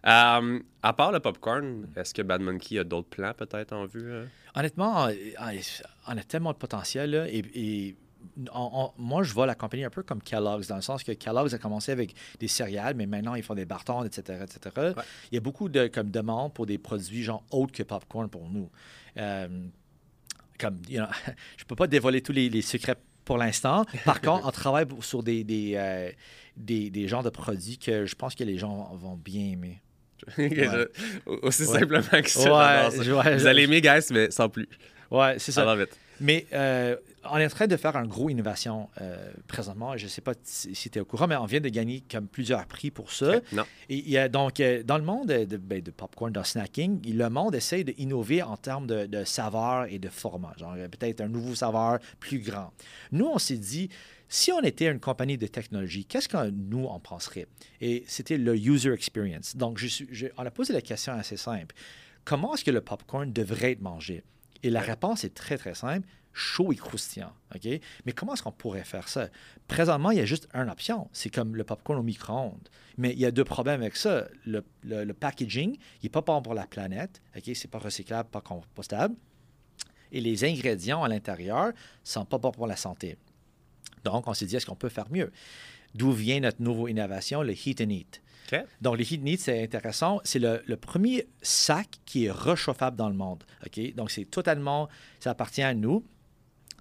Euh, à part le popcorn, est-ce que Bad Monkey a d'autres plans peut-être en vue? euh? Honnêtement, on, on a tellement de potentiel. Là, et, et on- on- moi, je vois la compagnie un peu comme Kellogg's, dans le sens que Kellogg's a commencé avec des céréales, mais maintenant, ils font des bartons, etc. etc. Il y a beaucoup de comme, demandes pour des produits genre autres que popcorn pour nous. Euh, comme, you know, je ne peux pas dévoiler tous les, les secrets pour l'instant. Par contre, on travaille sur des, des, euh, des, des genres de produits que je pense que les gens vont bien aimer. Aussi Ouais. simplement que ça. Ouais, Vous allez aimer, guys, mais sans plus. Ouais, c'est ça. I love it. Mais euh, on est en train de faire une grosse innovation euh, présentement. Je ne sais pas si, tu es au courant, mais on vient de gagner comme plusieurs prix pour ça. Non. Et il y a donc, euh, dans le monde de, ben, de popcorn, de snacking, le monde essaye d'innover en termes de, de saveur et de format. Genre, peut-être un nouveau saveur plus grand. Nous, on s'est dit, si on était une compagnie de technologie, qu'est-ce que nous, on penserait? Et c'était le user experience. Donc, je suis, je- on a posé la question assez simple. Comment est-ce que le popcorn devrait être mangé? Et la réponse est très, très simple chaud et croustillant. Mais comment est-ce qu'on pourrait faire ça? Présentement, il y a juste une option. C'est comme le popcorn au micro-ondes. Mais il y a deux problèmes avec ça. Le packaging, il n'est pas bon pour la planète. OK? C'est pas recyclable, pas compostable. Et les ingrédients à l'intérieur ne sont pas bons pour la santé. Donc, on s'est dit, est-ce qu'on peut faire mieux? D'où vient notre nouvelle innovation, le Heat and Eat? Donc, le Heat c'est intéressant. C'est le, premier sac qui est réchauffable dans le monde. Donc, c'est totalement, ça appartient à nous.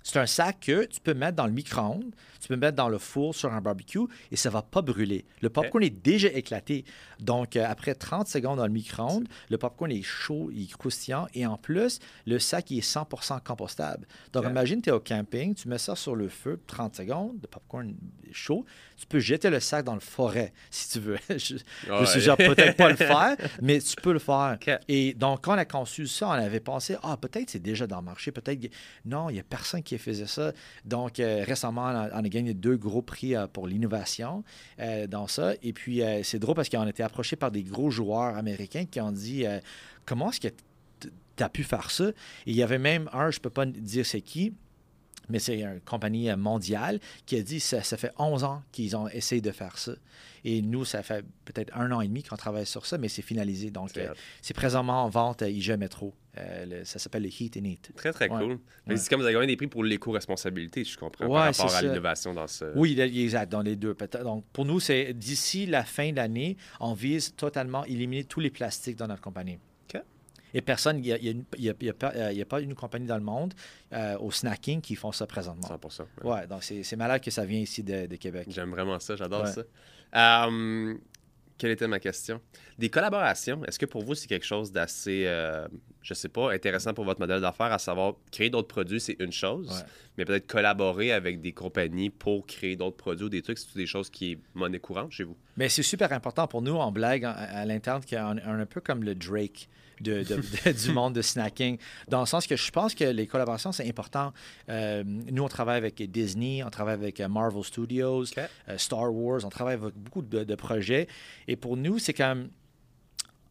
C'est un sac que tu peux mettre dans le micro-ondes, tu peux mettre dans le four sur un barbecue et ça ne va pas brûler. Le popcorn est déjà éclaté. Donc, euh, après 30 secondes dans le micro-ondes, le popcorn est chaud, il est croustillant et en plus, le sac il est 100% compostable. Donc, imagine, tu es au camping, tu mets ça sur le feu, 30 secondes, le popcorn est chaud, tu peux jeter le sac dans le forêt si tu veux. je je Ouais. suggère peut-être pas le faire, mais tu peux le faire. Et donc, quand on a conçu ça, on avait pensé, ah, peut-être c'est déjà dans le marché, peut-être. Non, il n'y a personne qui faisait ça. Donc, euh, récemment, on a gagné deux gros prix euh, pour l'innovation euh, dans ça. Et puis, euh, c'est drôle parce qu'on a été approché par des gros joueurs américains qui ont dit, comment est-ce que tu as pu faire ça? Et il y avait même un, je ne peux pas dire c'est qui, mais c'est une compagnie mondiale qui a dit ça, ça fait 11 ans qu'ils ont essayé de faire ça. Et nous, ça fait peut-être un an et demi qu'on travaille sur ça, mais c'est finalisé. Donc, C'est euh, présentement en vente à IGA Métro. Euh, le- ça s'appelle le Heat and Eat. Très, très Ouais. cool. Mais Ouais. c'est comme vous avez gagné des prix pour l'éco-responsabilité, je comprends, Ouais, par rapport à l'innovation dans ce... Oui, exact, dans les deux. Donc, pour nous, c'est d'ici la fin de l'année, on vise totalement éliminer tous les plastiques dans notre compagnie. OK. Et personne, il n'y a, y a une- il y a- il y a pas- une compagnie dans le monde euh, au snacking qui font ça présentement. 100%. ouais. Ouais, donc c'est malade que ça vient ici de, de Québec. J'aime vraiment ça, j'adore ça. Euh, quelle était ma question? Des collaborations, est-ce que pour vous, c'est quelque chose d'assez, euh, je sais pas, intéressant pour votre modèle d'affaires, à savoir créer d'autres produits, c'est une chose, Ouais. mais peut-être collaborer avec des compagnies pour créer d'autres produits ou des trucs, c'est des choses qui est monnaie courante chez vous? Mais c'est super important pour nous, en blague, à, à l'interne, qu'on est un peu comme le Drake de, de- de- du monde de snacking, dans le sens que je pense que les collaborations, c'est important. Euh, nous, on travaille avec Disney, on travaille avec euh, Marvel Studios, euh, Star Wars, on travaille avec beaucoup de, de projets. Et pour nous, c'est comme,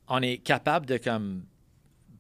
on est capable de comme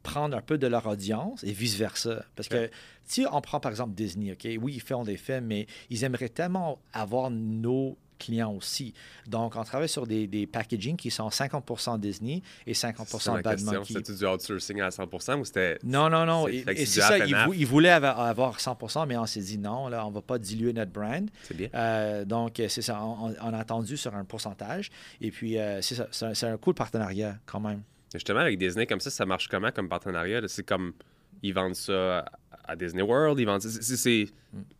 prendre un peu de leur audience et vice-versa. Parce que si on prend par exemple Disney, OK, oui, ils font des films, mais ils aimeraient tellement avoir nos clients aussi. Donc, on travaille sur des, des packaging qui sont 50 Disney et 50 C'est ma Bad question. Monkey. C'était du outsourcing à 100% ou c'était... Non, non, non. Et, et c'est ça, ils, voulaient avoir, avoir 100 mais on s'est dit non, là, on ne va pas diluer notre brand. C'est bien. Euh, donc, c'est ça. On, a attendu sur un pourcentage. Et puis, euh, c'est ça. C'est un, cool partenariat quand même. Justement, avec Disney, comme ça, ça marche comment comme partenariat? C'est comme, ils vendent ça à- Disney World, ils vendent... c'est-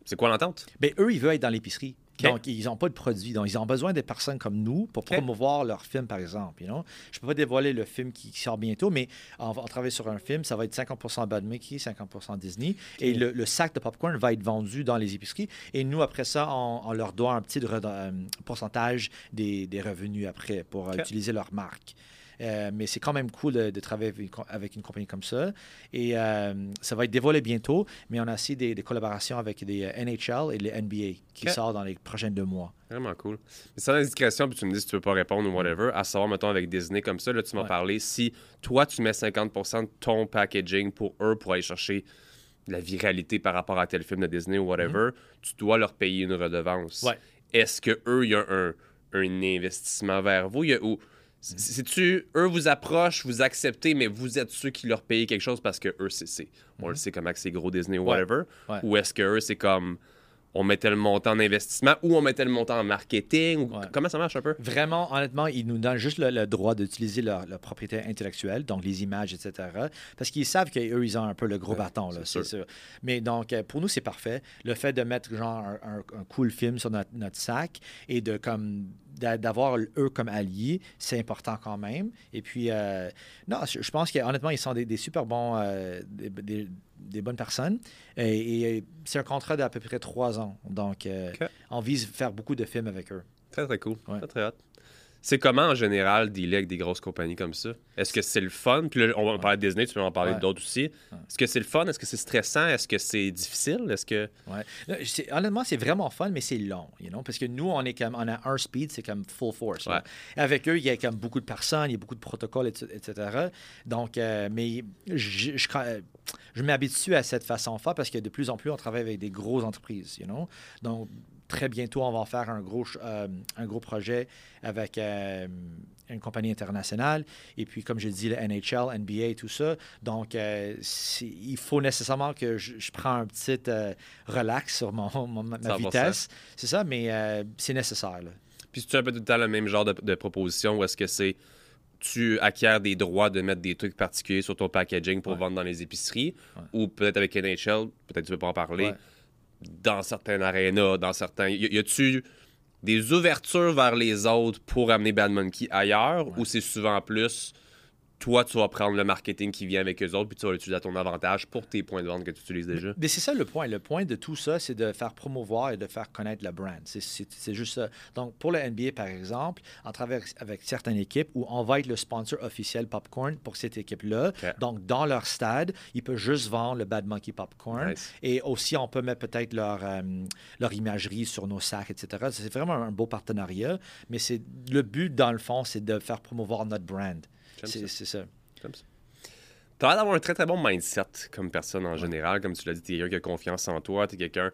c'est quoi l'entente? Bien, eux, ils veulent être dans l'épicerie. Donc, ils n'ont pas de produits. Donc, ils ont besoin de personnes comme nous pour promouvoir leur film, par exemple. you know. Je ne peux pas dévoiler le film qui, qui sort bientôt, mais on va on travaille sur un film. Ça va être 50% Bad Mickey, 50% Disney. Et le, le sac de popcorn va être vendu dans les épiceries. Et nous, après ça, on, on leur doit un petit euh, pourcentage des, des revenus après pour utiliser leur marque. Euh, mais c'est quand même cool de, de travailler avec une, co- avec une compagnie comme ça. Et euh, ça va être dévoilé bientôt, mais on a aussi des, des collaborations avec des euh, NHL et les NBA qui sortent dans les prochains deux mois. Vraiment cool. Mais sans indiscrétion, puis tu me dis si tu veux pas répondre ou whatever, à savoir, mettons, avec Disney comme ça, là, tu m'as Ouais. parlé, si toi, tu mets 50% de ton packaging pour eux pour aller chercher la viralité par rapport à tel film de Disney ou whatever, tu dois leur payer une redevance. Mhm. Ouais. Est-ce que eux, il y a un, un investissement vers vous? Il y a- ou si tu eux vous approchent, vous acceptez, mais vous êtes ceux qui leur payez quelque chose parce que eux, c'est, c'est- on le sait comment que c'est gros Disney ou. Ouais. whatever. Ouais. Ou est-ce que eux, c'est comme on mettait le montant d'investissement ou on mettait le montant en marketing? ou- Ouais. Comment ça marche un peu? Vraiment, honnêtement, ils nous donnent juste le, le droit d'utiliser leur, leur propriété intellectuelle, donc les images, etc. Parce qu'ils savent qu'eux, ils ont un peu le gros bâton, là, c'est c'est sûr. Mais donc, euh, pour nous, c'est parfait. Le fait de mettre genre un, un- un cool film sur notre, notre sac et de comme d'avoir eux comme alliés, c'est important quand même. Et puis, euh, non, je je pense qu'honnêtement, ils sont des, des super bons, euh, des, des- des bonnes personnes. Et, et c'est un contrat d'à peu près trois ans. Donc, euh, on vise faire beaucoup de films avec eux. Très, très cool. Ouais. Très, très hot. C'est comment, en général, dealer avec des grosses compagnies comme ça? Est-ce que c'est le fun? Puis là, on va parler de Disney, tu peux en parler Ouais. d'autres aussi. Est-ce que c'est le fun? Est-ce que c'est stressant? Est-ce que c'est difficile? Est-ce que... Ouais. Là, Honnêtement, c'est vraiment fun, mais c'est long, you know, parce que nous, on est comme, on a un speed, c'est comme full force. là. Avec eux, il y a comme beaucoup de personnes, il y a beaucoup de protocoles, etc. Donc, euh, mais je, je, je m'habitue à cette façon de faire parce que de plus en plus, on travaille avec des grosses entreprises, you know? Donc, très bientôt, on va faire un gros, euh, un gros projet avec euh, une compagnie internationale. Et puis, comme je dis, le NHL, NBA, tout ça. Donc, euh, il faut nécessairement que je, je prends un petit relax sur mon, mon- ma 100%. vitesse. C'est ça, mais c'est nécessaire. là. Puis c'est un peu tout le temps le même genre de, de proposition ou est-ce que c'est tu acquiers des droits de mettre des trucs particuliers sur ton packaging pour Ouais. vendre dans les épiceries Ouais. ou peut-être avec NHL, peut-être tu veux pas en parler, Ouais. Dans certains arénas, dans certains... Y, y a-tu des ouvertures vers les autres pour amener Bad Monkey ailleurs ou c'est souvent plus toi, tu vas prendre le marketing qui vient avec eux autres puis tu vas l'utiliser à ton avantage pour tes points de vente que tu utilises déjà? Mais c'est ça le point. Le point de tout ça, c'est de faire promouvoir et de faire connaître le brand. C'est- juste ça. Donc, pour le NBA, par exemple, on travaille avec, certaines équipes où on va être le sponsor officiel Popcorn pour cette équipe-là. Donc, dans leur stade, ils peuvent juste vendre le Bad Monkey Popcorn. Nice. Et aussi, on peut mettre peut-être leur, euh, leur imagerie sur nos sacs, etc. C'est vraiment un beau partenariat. Mais c'est le but, dans le fond, c'est de faire promouvoir notre brand. J'aime C'est ça. c'est ça. T'as l'air d'avoir un très très bon mindset comme personne en général. Comme tu l'as dit, t'es quelqu'un qui a confiance en toi. T'es quelqu'un.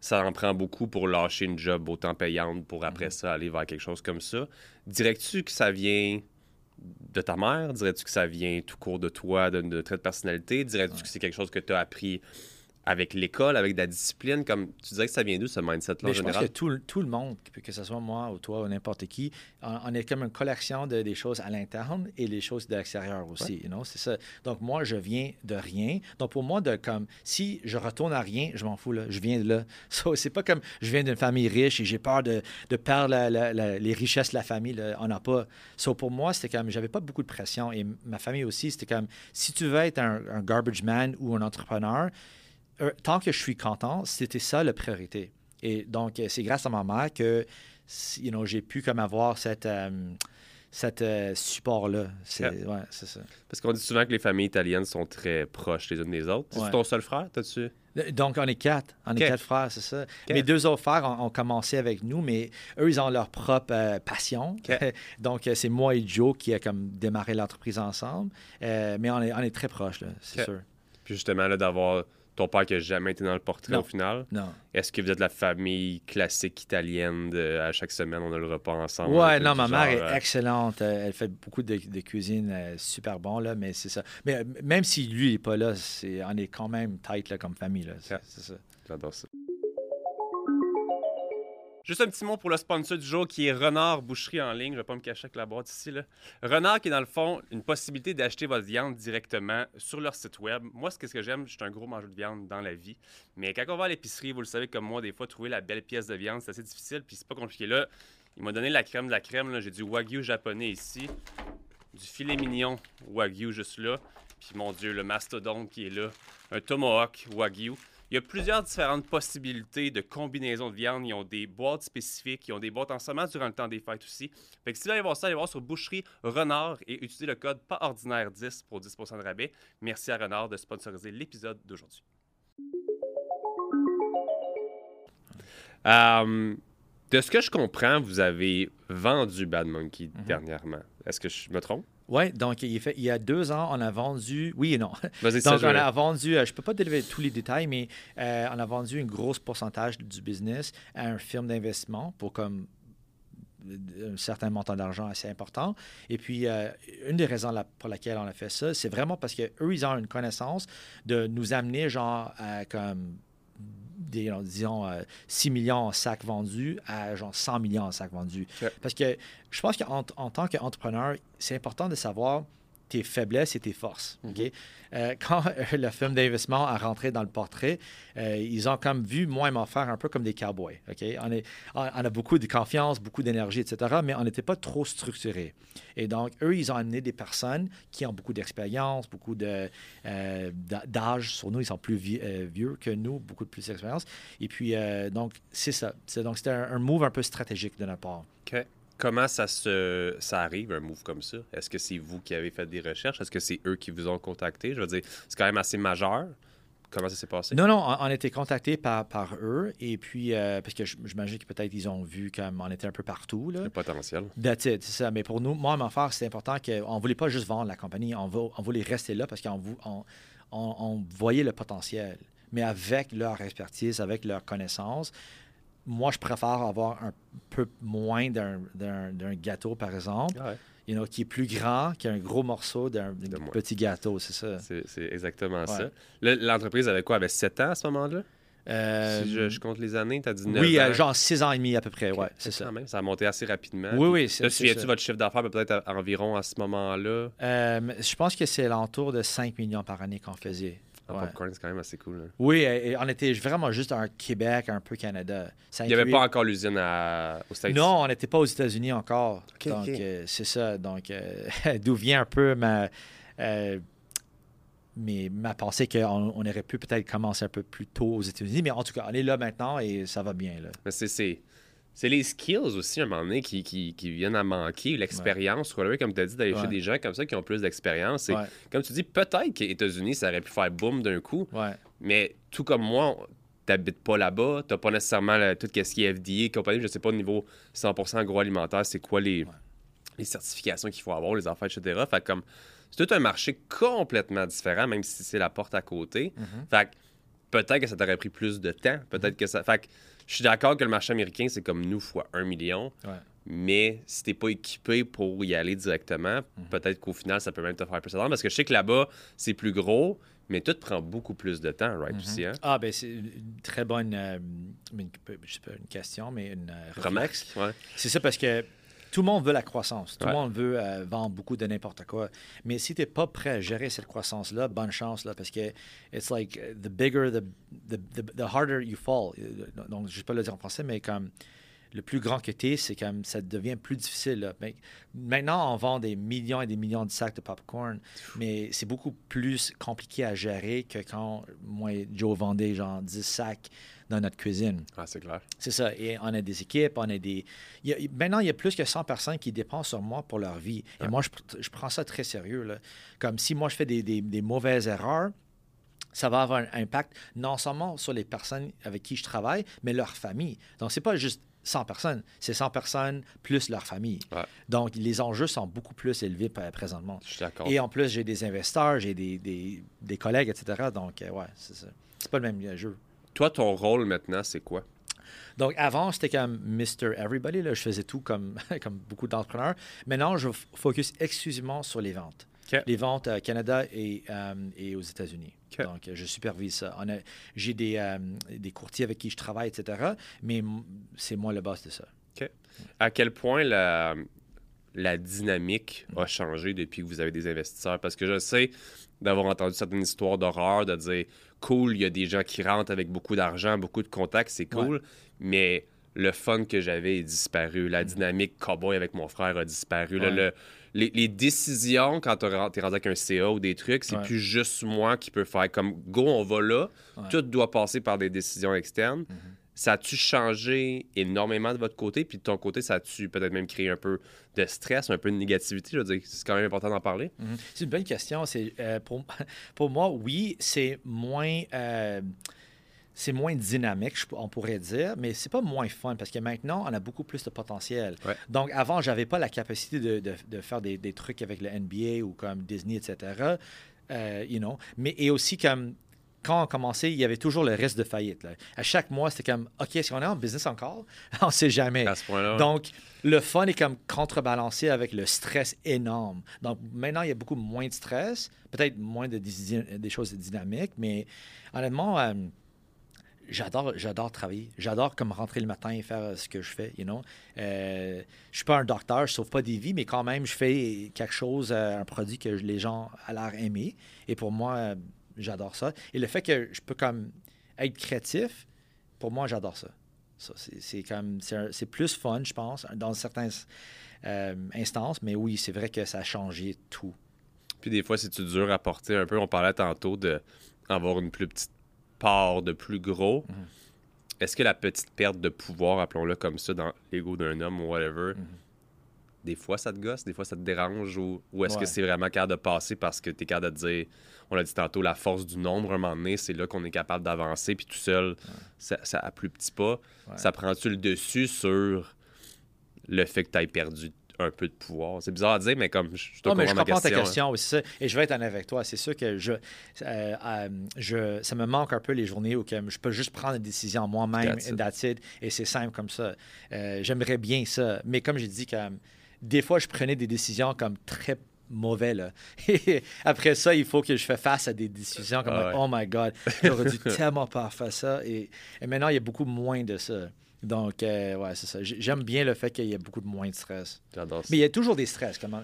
Ça en prend beaucoup pour lâcher une job autant payante pour après ça aller vers quelque chose comme ça. Dirais-tu que ça vient de ta mère? Dirais-tu que ça vient tout court de toi, de, de trait de personnalité? Dirais-tu que c'est quelque chose que tu as appris avec l'école, avec de la discipline? Comme tu dirais que ça vient d'où ce mindset-là en Mais je pense général? que tout, le- tout le monde, que ce soit moi ou toi ou n'importe qui, on, on est comme une collection de, des choses à l'interne et les choses de l'extérieur aussi. you know, c'est ça. Donc, moi, je viens de rien. Donc, pour moi, de comme si je retourne à rien, je m'en fous. Là, je viens de là. So, c'est pas comme je viens d'une famille riche et j'ai peur de, de perdre la- la- la- les richesses de la famille. là. On n'a pas. So, pour moi, c'était comme j'avais pas beaucoup de pression et ma famille aussi, c'était comme si tu veux être un, un garbage man ou un entrepreneur, tant que je suis content, c'était ça la priorité. Et donc, euh, c'est grâce à ma mère que you know, j'ai pu comme avoir cette, euh, cette euh, support-là. C'est ouais, c'est ça. Parce qu'on dit souvent que les familles italiennes sont très proches les unes des autres. C'est ton seul frère? T'as-tu? Donc, on est quatre. On est quatre frères, c'est ça. Mes deux autres frères ont, ont commencé avec nous, mais eux, ils ont leur propre euh, passion. Donc, euh, c'est moi et Joe qui a comme démarré l'entreprise ensemble. Euh, mais on est, on est très proches, là, c'est sûr. Puis justement, là, d'avoir ton père qui n'a jamais été dans le portrait Non. au final? Non. Est-ce que vous êtes la famille classique italienne de à chaque semaine, on a le repas ensemble? Ouais, non, ma mère genre, est euh, excellente. Euh, Elle fait beaucoup de, de cuisine euh, super bon, là, mais c'est ça. Mais même si lui n'est pas là, c'est, on est quand même tight là, comme famille. Là, c'est ça. J'adore ça. Juste un petit mot pour le sponsor du jour qui est Renard Boucherie en ligne. Je vais pas me cacher avec la boîte ici. Renard qui est dans le fond une possibilité d'acheter votre viande directement sur leur site web. Moi, ce que j'aime, je suis un gros mangeur de viande dans la vie. Mais quand on va à l'épicerie, vous le savez comme moi, des fois, trouver la belle pièce de viande, c'est assez difficile. Puis c'est pas compliqué là. Il m'a donné la crème de la crème. J'ai du wagyu japonais ici. Du filet mignon wagyu juste là. Puis mon Dieu, le mastodonte qui est là, un tomahawk wagyu. Il y a plusieurs différentes possibilités de combinaisons de viande. Ils ont des boîtes spécifiques, ils ont des boîtes en semence durant le temps des fêtes aussi. Fait que si vous allez voir ça, allez voir sur Boucherie Renard et utilisez le code pas ordinaire 10 pour 10% de rabais. Merci à Renard de sponsoriser l'épisode d'aujourd'hui. Euh, de ce que je comprends, vous avez vendu Bad Monkey dernièrement. Est-ce que je me trompe? Oui, donc il, fait, il y a deux ans, on a vendu. Oui et non. Vas-y, Donc, on a vendu, euh, je ne peux pas délivrer tous les détails, mais euh, on a vendu un gros pourcentage du business à un firme d'investissement pour comme euh, un certain montant d'argent assez important. Et puis, euh, une des raisons la- pour laquelle on a fait ça, c'est vraiment parce qu'eux, ils ont une connaissance de nous amener, genre, à comme, des, euh, disons, euh, 6 millions en sacs vendus à, genre, 100 millions en sacs vendus. Parce que je pense qu'en en tant qu'entrepreneur, c'est important de savoir tes faiblesses et tes forces. OK? Euh, quand euh, le film d'investissement a rentré dans le portrait, euh, ils ont comme vu moi et mon frère un peu comme des cowboys. OK? On, est, on, on a beaucoup de confiance, beaucoup d'énergie, etc., mais on n'était pas trop structuré. Et donc, eux, ils ont amené des personnes qui ont beaucoup d'expérience, beaucoup de, euh, d'âge sur nous. Ils sont plus vie- vieux que nous, beaucoup de plus d'expérience. Et puis, donc, c'est ça. C'est- donc, c'était un, un move un peu stratégique de notre part. Comment ça se ça arrive, un move comme ça? Est-ce que c'est vous qui avez fait des recherches? Est-ce que c'est eux qui vous ont contacté? Je veux dire, c'est quand même assez majeur. Comment ça s'est passé? Non, non, on, a été contactés par, par eux. Et puis, euh, parce que j'imagine que peut-être ils ont vu comme on était un peu partout. Là. Le potentiel. That's it, c'est ça. Mais pour nous, moi mon frère, c'est important qu'on ne voulait pas juste vendre la compagnie. On, va- on voulait rester là parce qu'on on, on- on voyait le potentiel. Mais avec leur expertise, avec leur connaissance, moi, je préfère avoir un peu moins d'un- gâteau, par exemple, Ouais. you know, qui est plus grand qu'un gros morceau d'un petit gâteau, c'est ça. C'est exactement Ouais. ça. L'entreprise avait quoi? Elle avait 7 ans à ce moment-là? Euh, si je, je compte les années, tu as dit 9 oui, ans. euh, genre six ans et demi à peu près, Ok. ouais, c'est ça. Même, ça a monté assez rapidement. Oui, oui, c'est Là, c'est souviens-tu ça. votre chiffre d'affaires peut-être environ à ce moment-là? Euh, je pense que c'est l'entour de 5 millions par année qu'on faisait. En Ouais. popcorn, c'est quand même assez cool. là. Oui, et- on était vraiment juste un Québec, un peu Canada. Ça Il n'y avait pas encore l'usine à... aux States? Non, on n'était pas aux États-Unis encore. Donc, euh, c'est ça. Donc, euh, d'où vient un peu ma, euh, mes- ma pensée qu'on on aurait pu peut-être commencer un peu plus tôt aux États-Unis. Mais en tout cas, on est là maintenant et ça va bien. Là. Mais c'est- c'est... Les skills aussi, à un moment donné, qui, qui, qui viennent à manquer. L'expérience, comme tu as dit, d'aller chez des gens comme ça qui ont plus d'expérience. Ouais. Comme tu dis, peut-être qu'aux États-Unis, ça aurait pu faire boum d'un coup. Mais tout comme moi, t'habites pas là-bas, t'as pas nécessairement tout ce qui est FDA, compagnie, je sais pas au niveau 100% agroalimentaire, c'est quoi les, les certifications qu'il faut avoir, les affaires, etc. Fait comme, c'est tout un marché complètement différent, même si c'est la porte à côté. Mm-hmm. Fait peut-être que ça t'aurait pris plus de temps, peut-être que ça... Fait je suis d'accord que le marché américain, c'est comme nous fois un million. Ouais. Mais si t'es pas équipé pour y aller directement, peut-être qu'au final, ça peut même te faire plus d'argent. Parce que je sais que là-bas, c'est plus gros, mais tout prend beaucoup plus de temps, right, aussi, hein? Ah, ben c'est une très bonne, euh, une, je sais pas une question, mais une euh. Remarque? Ouais. C'est ça parce que tout le monde veut la croissance. Tout Ouais. le monde veut euh, vendre beaucoup de n'importe quoi. Mais si tu n'es pas prêt à gérer cette croissance-là, bonne chance, là, parce que it's like the bigger, the, the, the, the harder you fall. Euh, Donc, je ne vais pas le dire en français, mais comme le plus grand que tu es, c'est comme ça devient plus difficile. là. Mais maintenant, on vend des millions et des millions de sacs de popcorn, mais c'est beaucoup plus compliqué à gérer que quand moi et Joe vendait genre 10 sacs dans notre cuisine. Ah, c'est clair. C'est ça. Et on a des équipes, on a des. il y a- maintenant, il y a plus que 100 personnes qui dépendent sur moi pour leur vie. Et moi, je, je prends ça très sérieux. là. Comme si moi, je fais des, des- des mauvaises erreurs, ça va avoir un impact non seulement sur les personnes avec qui je travaille, mais leur famille. Donc, c'est pas juste 100 personnes, c'est 100 personnes plus leur famille. Ouais. Donc, les enjeux sont beaucoup plus élevés présentement. Je suis d'accord. Et en plus, j'ai des investisseurs, j'ai des, des- des collègues, etc. Donc, euh, ouais, c'est ça. C'est pas le même jeu. Toi, ton rôle maintenant, c'est quoi? Donc, avant, c'était comme Mr. Everybody. Là, je faisais tout comme, comme beaucoup d'entrepreneurs. Maintenant, je focus exclusivement sur les ventes. Les ventes au Canada et, euh, et aux États-Unis. Donc, je supervise ça. On a- J'ai des, euh, des courtiers avec qui je travaille, etc. Mais c'est moi le boss de ça. À quel point la, la dynamique a changé depuis que vous avez des investisseurs? Parce que je sais d'avoir entendu certaines histoires d'horreur, de dire cool, il y a des gens qui rentrent avec beaucoup d'argent, beaucoup de contacts, c'est cool, mais le fun que j'avais est disparu. La dynamique cowboy avec mon frère a disparu. Là, Ouais. le- les, les décisions, quand tu es rendu avec un CA ou des trucs, c'est Ouais. plus juste moi qui peux faire comme go, on va là. Ouais. Tout doit passer par des décisions externes. Ça a-tu changé énormément de votre côté? Puis de ton côté, ça a-tu peut-être même créé un peu de stress, un peu de négativité? Je veux dire, c'est quand même important d'en parler. Mhm. C'est une bonne question. C'est, euh, pour, pour moi, oui, c'est moins, euh, c'est moins dynamique, on pourrait dire, mais c'est pas moins fun parce que maintenant, on a beaucoup plus de potentiel. Ouais. Donc, avant, j'avais pas la capacité de, de- de faire des, des trucs avec le NBA ou comme Disney, etc. Euh, you know. Mais, et aussi, comme quand on commençait, il y avait toujours le risque de faillite. là. À chaque mois, c'était comme, OK, est-ce qu'on est en business encore? on sait jamais. À ce point-là. Donc, le fun est comme contrebalancé avec le stress énorme. Donc, maintenant, il y a beaucoup moins de stress, peut-être moins de des choses dynamiques, mais honnêtement, euh, j'adore, j'adore travailler. J'adore comme rentrer le matin et faire euh, ce que je fais, you know. Euh, je suis pas un docteur, je sauve pas des vies, mais quand même, je fais quelque chose, euh, un produit que les gens ont l'air aimer. Et pour moi, j'adore ça. Et le fait que je peux comme être créatif, pour moi, j'adore ça. Ça, c'est, comme c'est, plus fun, je pense, dans certaines instances, mais oui, c'est vrai que ça a changé tout. Puis des fois, c'est-tu dur à porter un peu? On parlait tantôt d'avoir une plus petite part de plus gros. Est-ce que la petite perte de pouvoir, appelons-le comme ça, dans l'ego d'un homme ou whatever, des fois ça te gosse, des fois ça te dérange ou, ou est-ce Ouais. que c'est vraiment capable de passer parce que tu es capable de dire, on l'a dit tantôt, la force du nombre, à un moment donné, c'est là qu'on est capable d'avancer, puis tout seul, ça, ça à plus petit pas, Ouais. ça prend-tu le dessus sur le fait que tu aies perdu un peu de pouvoir? C'est bizarre à dire, mais comme je, je te Non, mais je comprends ma comprends ta question, hein. question, ça. Et je vais être honnête avec toi. C'est sûr que je, euh, euh, je, ça me manque un peu les journées où je peux juste prendre une décision moi-même, et c'est simple comme ça. Euh, J'aimerais bien ça. Mais comme j'ai dit, comme, des fois, je prenais des décisions comme très mauvais. Là. Et après ça, il faut que je fasse face à des décisions comme Ah ouais. Oh my God, j'aurais dû tellement pas faire ça. Et, et maintenant, il y a beaucoup moins de ça. Donc, euh, ouais, c'est ça. J'aime bien le fait qu'il y ait beaucoup de moins de stress. J'adore ça. Mais il y a toujours des stress. Comment...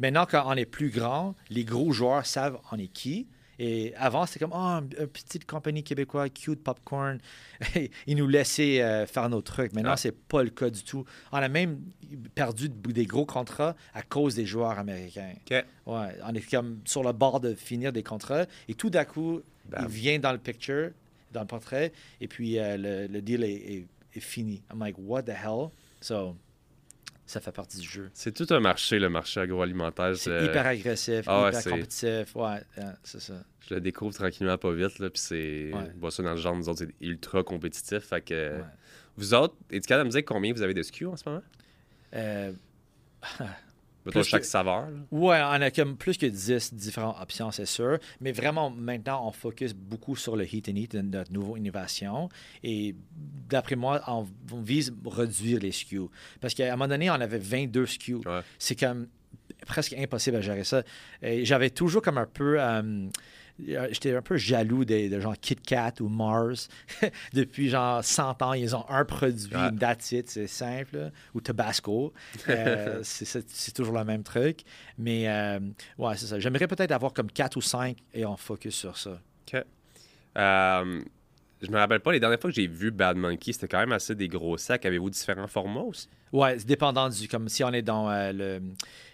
Maintenant, quand on est plus grand, les gros joueurs savent on est qui. Et avant, c'était comme, oh, une petite compagnie québécoise, cute popcorn. Ils nous laissaient euh, faire nos trucs. Maintenant, Ah. c'est pas le cas du tout. On a même perdu de- des gros contrats à cause des joueurs américains. OK. Ouais, on est comme sur le bord de finir des contrats. Et tout d'un coup, Bam. il vient dans le picture, dans le portrait, et puis euh, le, le deal est, est- est fini. I'm like, what the hell? So, ça fait partie du jeu. C'est tout un marché, le marché agroalimentaire. C'est Euh, hyper agressif, ah hyper compétitif. Ouais, euh, c'est ça. Je le découvre tranquillement, pas vite. Là, puis c'est. Ouais. On voit ça dans le genre, nous autres, c'est ultra compétitif. Fait que. Ouais. Vous autres, es-tu capable de me dire combien vous avez de SKU en ce moment? Euh, Plus chaque que- saveur. là. ouais, on a comme plus que 10 différentes options, c'est sûr. Mais vraiment, maintenant, on focus beaucoup sur le Heat and Eat, notre nouvelle innovation. Et d'après moi, on, on vise réduire les SKU. Parce qu'à un moment donné, on avait 22 SKU. Ouais. c'est comme presque impossible à gérer ça. J'avais toujours comme un peu. euh, J'étais un peu jaloux des de, gens Kit Kat ou Mars. Depuis genre 100 ans, ils ont un produit, Ouais. c'est simple. là. Ou Tabasco. Euh, c'est- toujours le même truc. Mais euh, ouais, c'est ça. J'aimerais peut-être avoir comme 4 ou 5 et on focus sur ça. OK. Euh, je me rappelle pas, les dernières fois que j'ai vu Bad Monkey, c'était quand même assez des gros sacs. Avez-vous différents formats aussi? Ouais, c'est dépendant du. Comme si on est dans euh, le,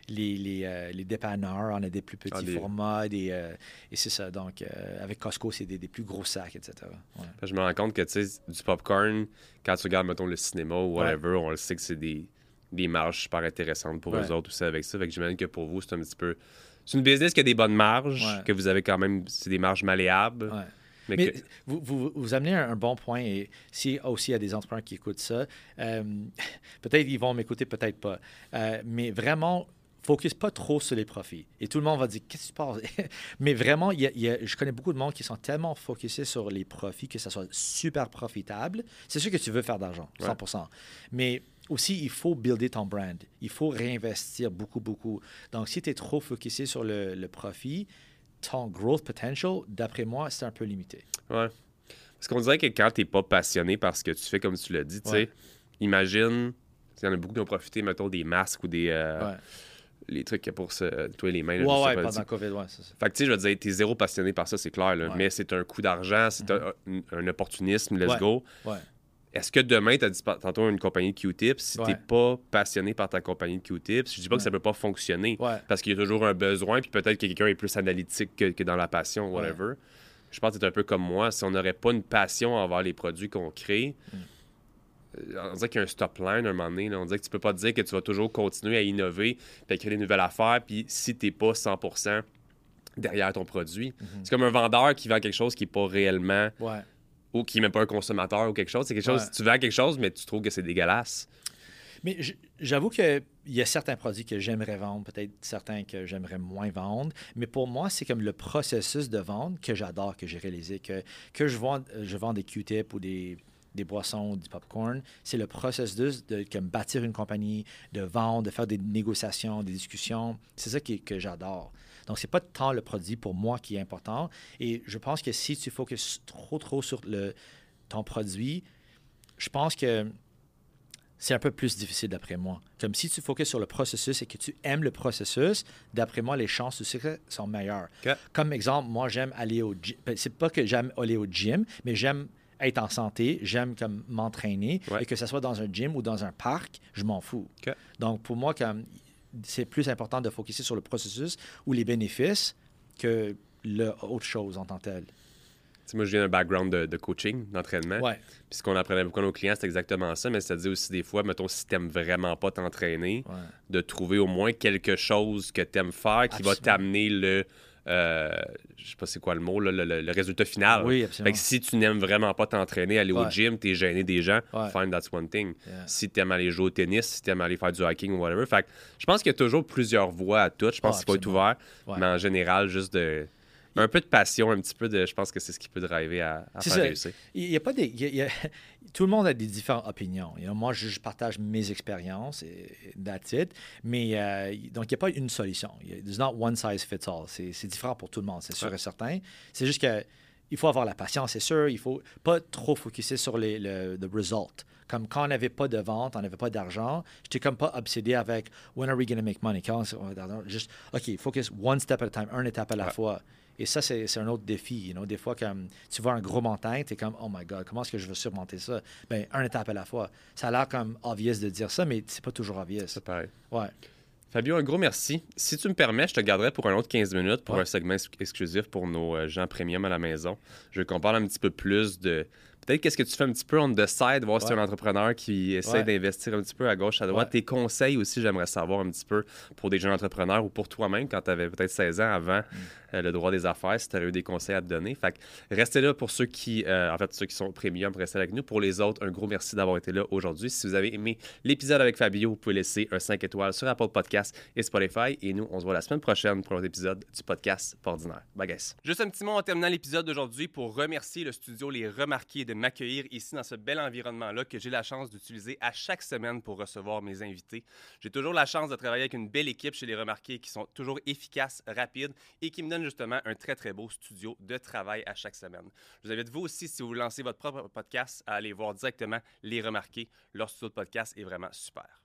les, les, euh, les dépanneurs, on a des plus petits Ah, formats. Des, euh, et c'est ça. Donc, euh, avec Costco, c'est des, des plus gros sacs, etc. Ouais. Je me rends compte que, tu sais, du popcorn, quand tu regardes, mettons, le cinéma ou whatever, on le sait que c'est des, des marges super intéressantes pour Ouais. eux autres aussi avec ça. Fait que j'imagine que pour vous, c'est un petit peu... C'est une business qui a des bonnes marges, que vous avez quand même... C'est des marges malléables. Mais, Mais que- vous, vous, vous amenez un, un bon point et si aussi il y a des entrepreneurs qui écoutent ça, euh, peut-être ils vont m'écouter, peut-être pas. Euh, mais vraiment, focus pas trop sur les profits. Et tout le monde va dire, qu'est-ce qui se passe? mais vraiment, il y a- il y a- je connais beaucoup de monde qui sont tellement focusés sur les profits que ça soit super profitable. C'est sûr que tu veux faire d'argent, 100%. Mais aussi, il faut builder ton brand. Il faut réinvestir beaucoup, beaucoup. Donc, si tu es trop focusé sur le, le profit, ton growth potential, d'après moi, c'est un peu limité. Ouais. Parce qu'on dirait que quand t'es pas passionné par ce que tu fais, comme tu l'as dit, tu sais, Ouais. imagine, il y en a beaucoup qui ont profité, mettons, des masques ou des... euh, Ouais. Les trucs pour se nettoyer les mains. là, Ouais, ouais, pas, pendant COVID, ouais, ça. Fait que, tu sais, je veux dire, t'es zéro passionné par ça, c'est clair, là, Ouais. mais c'est un coup d'argent, c'est un, un opportunisme, let's Ouais. go. Ouais. Est-ce que demain, tu as dit tantôt une compagnie de Q-tips, si t'es pas passionné par ta compagnie de Q-tips, je dis pas que ça peut pas fonctionner Ouais. parce qu'il y a toujours un besoin, puis peut-être que quelqu'un est plus analytique que, que dans la passion, whatever. Je pense que c'est un peu comme moi. Si on n'aurait pas une passion envers les produits qu'on crée, Mm. Euh, on dirait qu'il y a un stop line à un moment donné. là. On dirait que tu peux pas te dire que tu vas toujours continuer à innover, puis à créer des nouvelles affaires, puis si t'es pas 100% derrière ton produit. Mm-hmm. C'est comme un vendeur qui vend quelque chose qui est pas réellement Ouais. ou qui n'est même pas un consommateur ou quelque chose. C'est quelque chose, Ouais. tu vends quelque chose, mais tu trouves que c'est dégueulasse. Mais j'avoue qu'il y a certains produits que j'aimerais vendre, peut-être certains que j'aimerais moins vendre. Mais pour moi, c'est comme le processus de vente que j'adore, que j'ai réalisé. Que, que je, vends, je vends des Q-tips ou des, des boissons du popcorn, c'est le processus de comme bâtir une compagnie, de vendre, de faire des négociations, des discussions. C'est ça qui- que j'adore. Donc, c'est pas tant le produit pour moi qui est important. Et je pense que si tu focuses trop, trop sur le, ton produit, je pense que c'est un peu plus difficile d'après moi. Comme si tu focuses sur le processus et que tu aimes le processus, d'après moi, les chances de succès sont meilleures. Comme exemple, moi, j'aime aller au gym. Ben, C'est pas que j'aime aller au gym, mais j'aime être en santé, j'aime comme m'entraîner Ouais. et que ce soit dans un gym ou dans un parc, je m'en fous. Donc, pour moi, comme c'est plus important de focuser sur le processus ou les bénéfices que le autre chose en tant que tel. Tu sais, moi, je viens d'un background de, de coaching, d'entraînement. Ouais. Puis ce qu'on apprenait beaucoup à nos clients, c'est exactement ça. Mais c'est-à-dire aussi des fois, mettons, si t'aimes vraiment pas t'entraîner, Ouais. de trouver au moins quelque chose que t'aimes faire qui va t'amener le. Euh, je sais pas c'est quoi le mot, là, le, le- le résultat final. Oui, Fait absolument. que si tu n'aimes vraiment pas t'entraîner, aller au gym, t'es gêné des gens, Ouais. fine, that's one thing. Yeah. Si t'aimes aller jouer au tennis, si t'aimes aller faire du hiking ou whatever. Fait que je pense qu'il y a toujours plusieurs voies à tout. Je pense Ah, qu'il faut être ouvert. Ouais. Mais en général, juste de. Un peu de passion, un petit peu de. Je pense que c'est ce qui peut driver à, à faire ça. réussir. Il y a pas des, il y a- il y a- tout le monde a des différentes opinions. You know, moi, je, je partage mes expériences et et that's it. Mais euh, donc, il n'y a pas une solution. There's not one size fits all. C'est différent pour tout le monde, c'est sûr Ouais. et certain. C'est juste que il faut avoir la patience, c'est sûr. Il faut pas trop focuser sur les, le the result. Comme quand on n'avait pas de vente, on n'avait pas d'argent, j'étais comme pas obsédé avec when are we going to make money? Quand on? Juste, OK, focus one step at a time, une étape à la Ouais. fois. Et ça, c'est un autre défi. You know? Des fois, comme tu vois un gros montagne, tu es comme, oh my God, comment est-ce que je veux surmonter ça? Ben, une étape à la fois. Ça a l'air comme obvious de dire ça, mais c'est pas toujours obvious. C'est pareil. Ouais. Fabio, un gros merci. Si tu me permets, je te garderai pour un autre 15 minutes pour Ouais. un segment ex- exclusif pour nos euh, gens premium à la maison. Je veux qu'on parle un petit peu plus de. Peut-être qu'est-ce que tu fais un petit peu on the side, voir si tu es un entrepreneur qui essaie Ouais. d'investir un petit peu à gauche, à droite. Ouais. Tes conseils aussi, j'aimerais savoir un petit peu pour des jeunes entrepreneurs ou pour toi-même quand tu avais peut-être 16 ans avant Mm. Euh, le droit des affaires, si tu avais eu des conseils à te donner. Fait que restez là pour ceux qui, euh, en fait, ceux qui sont premium, pour rester avec nous. Pour les autres, un gros merci d'avoir été là aujourd'hui. Si vous avez aimé l'épisode avec Fabio, vous pouvez laisser un 5 étoiles sur Apple Podcast et Spotify. Et nous, on se voit la semaine prochaine pour un épisode du podcast ordinaire. Bye guys. Juste un petit mot en terminant l'épisode d'aujourd'hui pour remercier le studio Les Remarqués de m'accueillir ici dans ce bel environnement-là que j'ai la chance d'utiliser à chaque semaine pour recevoir mes invités. J'ai toujours la chance de travailler avec une belle équipe chez Les Remarqués qui sont toujours efficaces, rapides et qui me donnent justement un très très beau studio de travail à chaque semaine. Je vous invite vous aussi, si vous lancez votre propre podcast, à aller voir directement Les Remarqués. Leur studio de podcast est vraiment super.